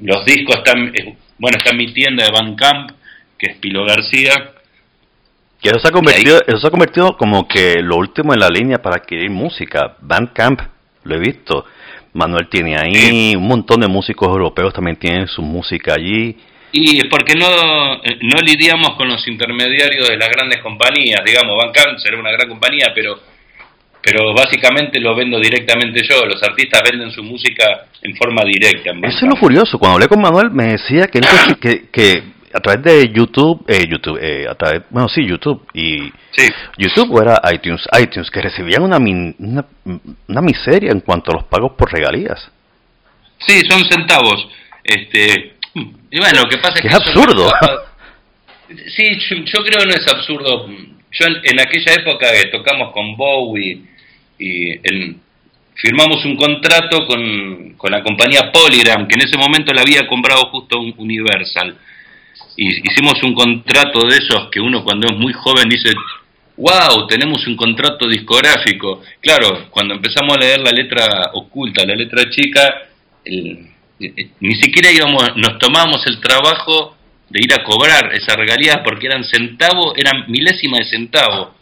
los discos están. Bueno, está en mi tienda de Bandcamp, que es Pilo García. Que eso se ha convertido, eso se ha convertido como que lo último en la línea para adquirir música. Bandcamp, lo he visto. Manuel tiene ahí, un montón de músicos europeos también tienen su música allí. Y porque no, eh, no lidiamos con los intermediarios de las grandes compañías, digamos, Bandcamp será una gran compañía, pero pero básicamente lo vendo directamente yo, los artistas venden su música en forma directa. Eso es lo curioso, cuando hablé con Manuel me decía que, que, que a través de YouTube, eh, YouTube, eh, a través, bueno, sí, YouTube y YouTube o era iTunes, iTunes, que recibían una, una, una, miseria en cuanto a los pagos por regalías. Sí, son centavos. Este, y bueno, lo que pasa es que, es absurdo. sí, yo, creo que no es absurdo. Yo en, aquella época que tocamos con Bowie y en, firmamos un contrato con, con la compañía Polygram, que en ese momento la había comprado justo un Universal hicimos un contrato de esos que uno cuando es muy joven dice, wow, tenemos un contrato discográfico. Claro, cuando empezamos a leer la letra oculta, la letra chica, ni siquiera íbamos, nos tomábamos el trabajo de ir a cobrar esas regalías porque eran centavos, eran milésimas de centavo.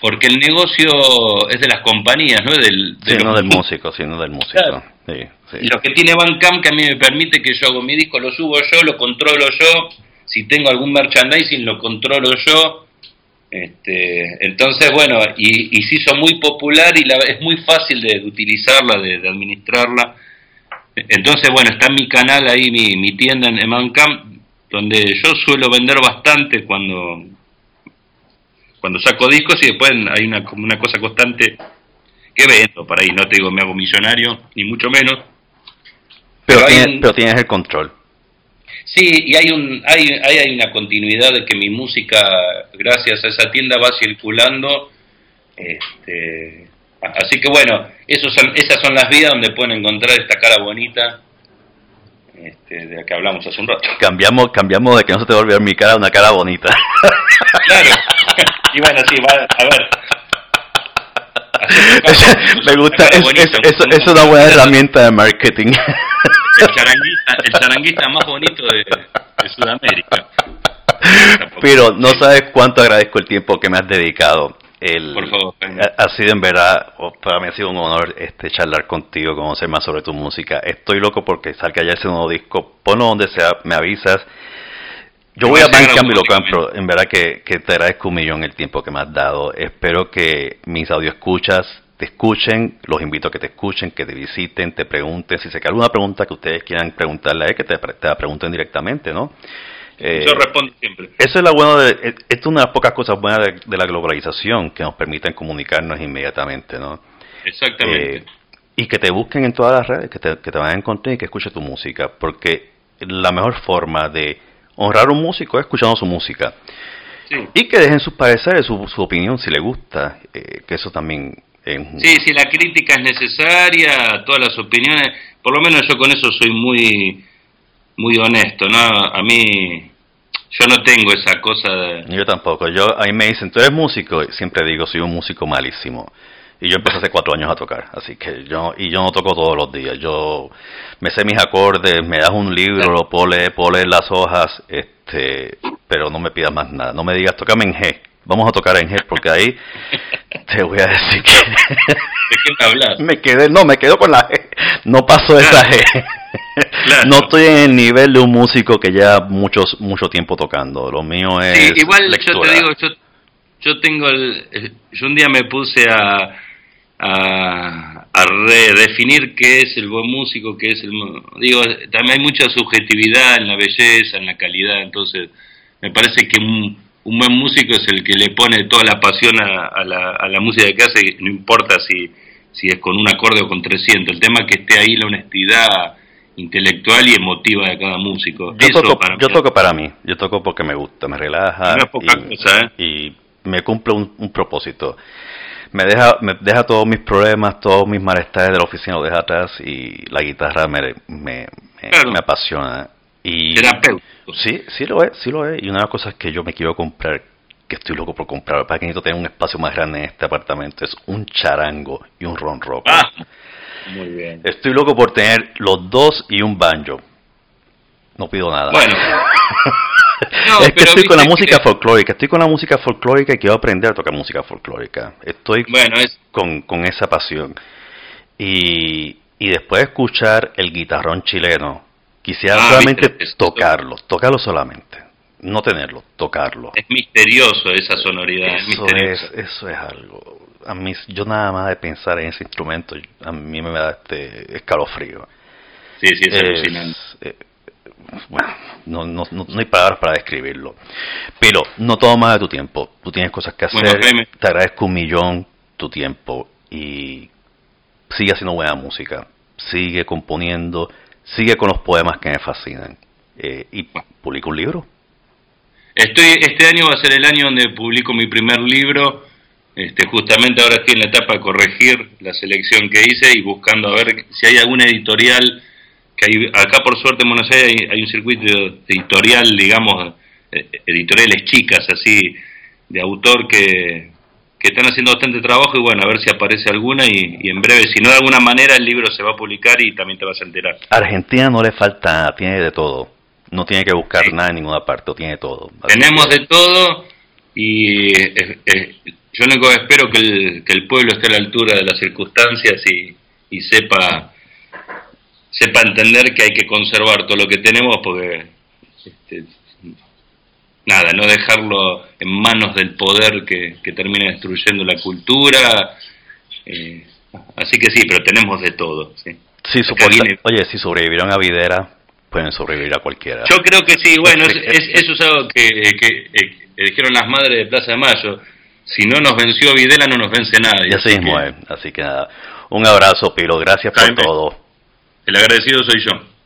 Porque el negocio es de las compañías, no es del, no del músico, sino del músico. Y lo que tiene Bandcamp que a mí me permite que yo hago mi disco, lo subo yo, lo controlo yo, si tengo algún merchandising lo controlo yo. Este, entonces, bueno, y, y se hizo muy popular y la, es muy fácil de, utilizarla, de, administrarla. Entonces, bueno, está en mi canal ahí, mi, tienda en Bandcamp, donde yo suelo vender bastante cuando cuando saco discos y después hay una, una cosa constante que vendo para ahí, no te digo me hago millonario, ni mucho menos, pero, tienes, el control. Sí, y hay, un, hay, hay una continuidad de que mi música, gracias a esa tienda, va circulando. Este, así que bueno, esos son, esas son las vías donde pueden encontrar esta cara bonita este, de la que hablamos hace un rato. Cambiamos, cambiamos de que no se te va a olvidar mi cara a una cara bonita. Claro. Y bueno, sí, va, a ver, me gusta, es, es, una buena herramienta de marketing. El charanguista, el charanguista más bonito de, Sudamérica. Pero no sabes cuánto agradezco el tiempo que me has dedicado. El, Por favor, ha, sido en verdad, para mí ha sido un honor este charlar contigo, conocer más sobre tu música. Estoy loco porque salga ya ese nuevo disco. Ponlo donde sea, me avisas yo voy a Bandcamp y lo compro. En verdad que, que, te agradezco un millón el tiempo que me has dado. Espero que mis audio escuchas te escuchen. Los invito a que te escuchen, que te visiten, te pregunten. Si se queda alguna pregunta que ustedes quieran preguntarle a él, que te, te la pregunten directamente, ¿no? Eh, Yo respondo siempre. Eso es, la bueno de, esto es una de las pocas cosas buenas de, la globalización que nos permiten comunicarnos inmediatamente, ¿no? Exactamente. Eh, y que te busquen en todas las redes, que te, que te vayan a encontrar y que escuchen tu música, porque la mejor forma de honrar a un músico es escuchando su música. Y que dejen sus pareceres, su, su opinión, si le gusta, eh, que eso también... Es Sí, si la crítica es necesaria, todas las opiniones, por lo menos yo con eso soy muy muy honesto, ¿no? A mí, yo no tengo esa cosa de... Yo tampoco, yo, ahí me dicen, tú eres músico, siempre digo, soy un músico malísimo. Y yo empecé hace cuatro años a tocar, así que yo, y yo no toco todos los días, yo me sé mis acordes, me das un libro, lo puedo leer, las hojas, este, pero no me pidas más nada, no me digas, tócame en G, vamos a tocar en G, porque ahí te voy a decir que... ¿De qué me quedé, no, me quedo con la G, no paso esa G. No estoy en el nivel de un músico que ya muchos mucho tiempo tocando, lo mío es... Sí, igual yo te digo, yo, yo tengo el... Yo un día me puse a a, a redefinir qué es el buen músico, qué es el... Digo, también hay mucha subjetividad en la belleza, en la calidad, entonces me parece que un, un buen músico es el que le pone toda la pasión a, la, a la música que hace, no importa si, si es con un acorde o con 300, el tema es que esté ahí la honestidad intelectual y emotiva de cada músico. Yo, toco, para yo toco para mí, yo toco porque me gusta, me relaja y, ¿eh? y, me cumple un, un propósito me deja, me deja todos mis problemas, todos mis malestares de la oficina, lo deja atrás y la guitarra me, me, me, apasiona. Y. Sí, sí lo es, sí lo es. Y una de las cosas que yo me quiero comprar que estoy loco por comprar, para que necesito tener un espacio más grande en este apartamento, es un charango y un ronroco. Ah, muy bien. Estoy loco por tener los dos y un banjo. No pido nada. Bueno. es que estoy con la música folclórica, estoy con la música folclórica y quiero aprender a tocar música folclórica. Estoy bueno, es... con, con esa pasión. Y, y después de escuchar el guitarrón chileno, quisiera Ah, solamente eso- tocarlo, tocarlo solamente, no tenerlo, tocarlo. Es misterioso esa sonoridad, es Eso es, eso es algo. A mí, yo nada más de pensar en ese instrumento, a mí me da este escalofrío. Sí, sí, es, Es- alucinante. eh, bueno, no, no, no, hay palabras para describirlo. Pero no toma más de tu tiempo. Tú tienes cosas que hacer. Bueno, te agradezco un millón tu tiempo y sigue haciendo buena música. Sigue componiendo. Sigue con los poemas que me fascinan. Eh, y publica un libro. Estoy, este año va a ser el año donde publico mi primer libro. Este, justamente ahora estoy en la etapa de corregir la selección que hice y buscando a ver si hay alguna editorial que hay, acá por suerte en Buenos Aires hay, hay un circuito editorial, digamos, eh, editoriales chicas así de autor que, que están haciendo bastante trabajo y bueno, a ver si aparece alguna y, y en breve, si no de alguna manera el libro se va a publicar y también te vas a enterar. Argentina no le falta tiene de todo. No tiene que buscar Sí. nada en ninguna parte, tiene todo. Tenemos de todo y eh, eh, yo único espero que el, que el pueblo esté a la altura de las circunstancias y, y sepa sepa entender que hay que conservar todo lo que tenemos porque este, nada, no dejarlo en manos del poder que, que termina destruyendo la cultura. eh, así que sí, pero tenemos de todo. ¿sí? Sí, viene- Oye, si sobrevivieron a Videra, pueden sobrevivir a cualquiera. Yo creo que sí, bueno, es, es- eso es algo que, que, eh, que dijeron las madres de Plaza de Mayo. Si no nos venció Videla, no nos vence nadie. Y así Así mismo que es. Así que nada, un abrazo, Pilo. Gracias por todo. El agradecido soy yo.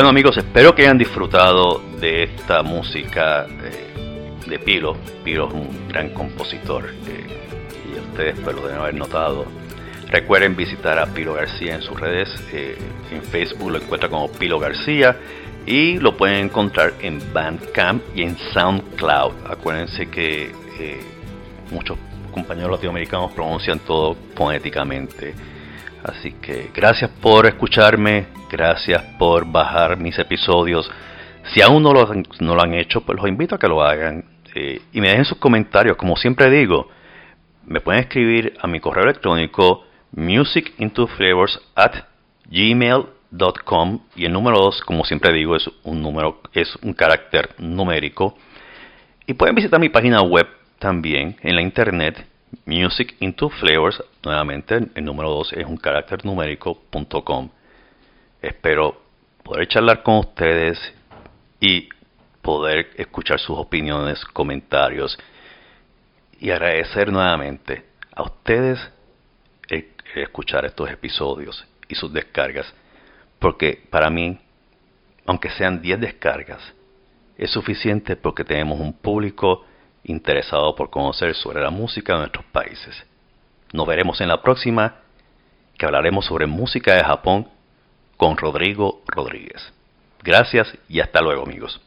Bueno amigos, espero que hayan disfrutado de esta música eh, de Pilo. Pilo es un gran compositor eh, y ustedes pues, lo deben haber notado. Recuerden visitar a Pilo García en sus redes. Eh, en Facebook lo encuentran como Pilo García y lo pueden encontrar en Bandcamp y en SoundCloud. Acuérdense que muchos compañeros latinoamericanos pronuncian todo fonéticamente. Así que gracias por escucharme, gracias por bajar mis episodios. Si aún no lo, han hecho, pues los invito a que lo hagan eh, y me dejen sus comentarios. Como siempre digo, me pueden escribir a mi correo electrónico musicintoflavors at gmail.com y el número 2, como siempre digo, es un número, es un carácter numérico. Y pueden visitar mi página web también en la internet Music into Flavors, nuevamente el número 2 es un carácter numérico.com. Espero poder charlar con ustedes y poder escuchar sus opiniones, comentarios y agradecer nuevamente a ustedes escuchar estos episodios y sus descargas, porque para mí, aunque sean 10 descargas, es suficiente porque tenemos un público interesado por conocer sobre la música de nuestros países. Nos veremos en la próxima, que hablaremos sobre música de Japón con Rodrigo Rodríguez. Gracias y hasta luego amigos.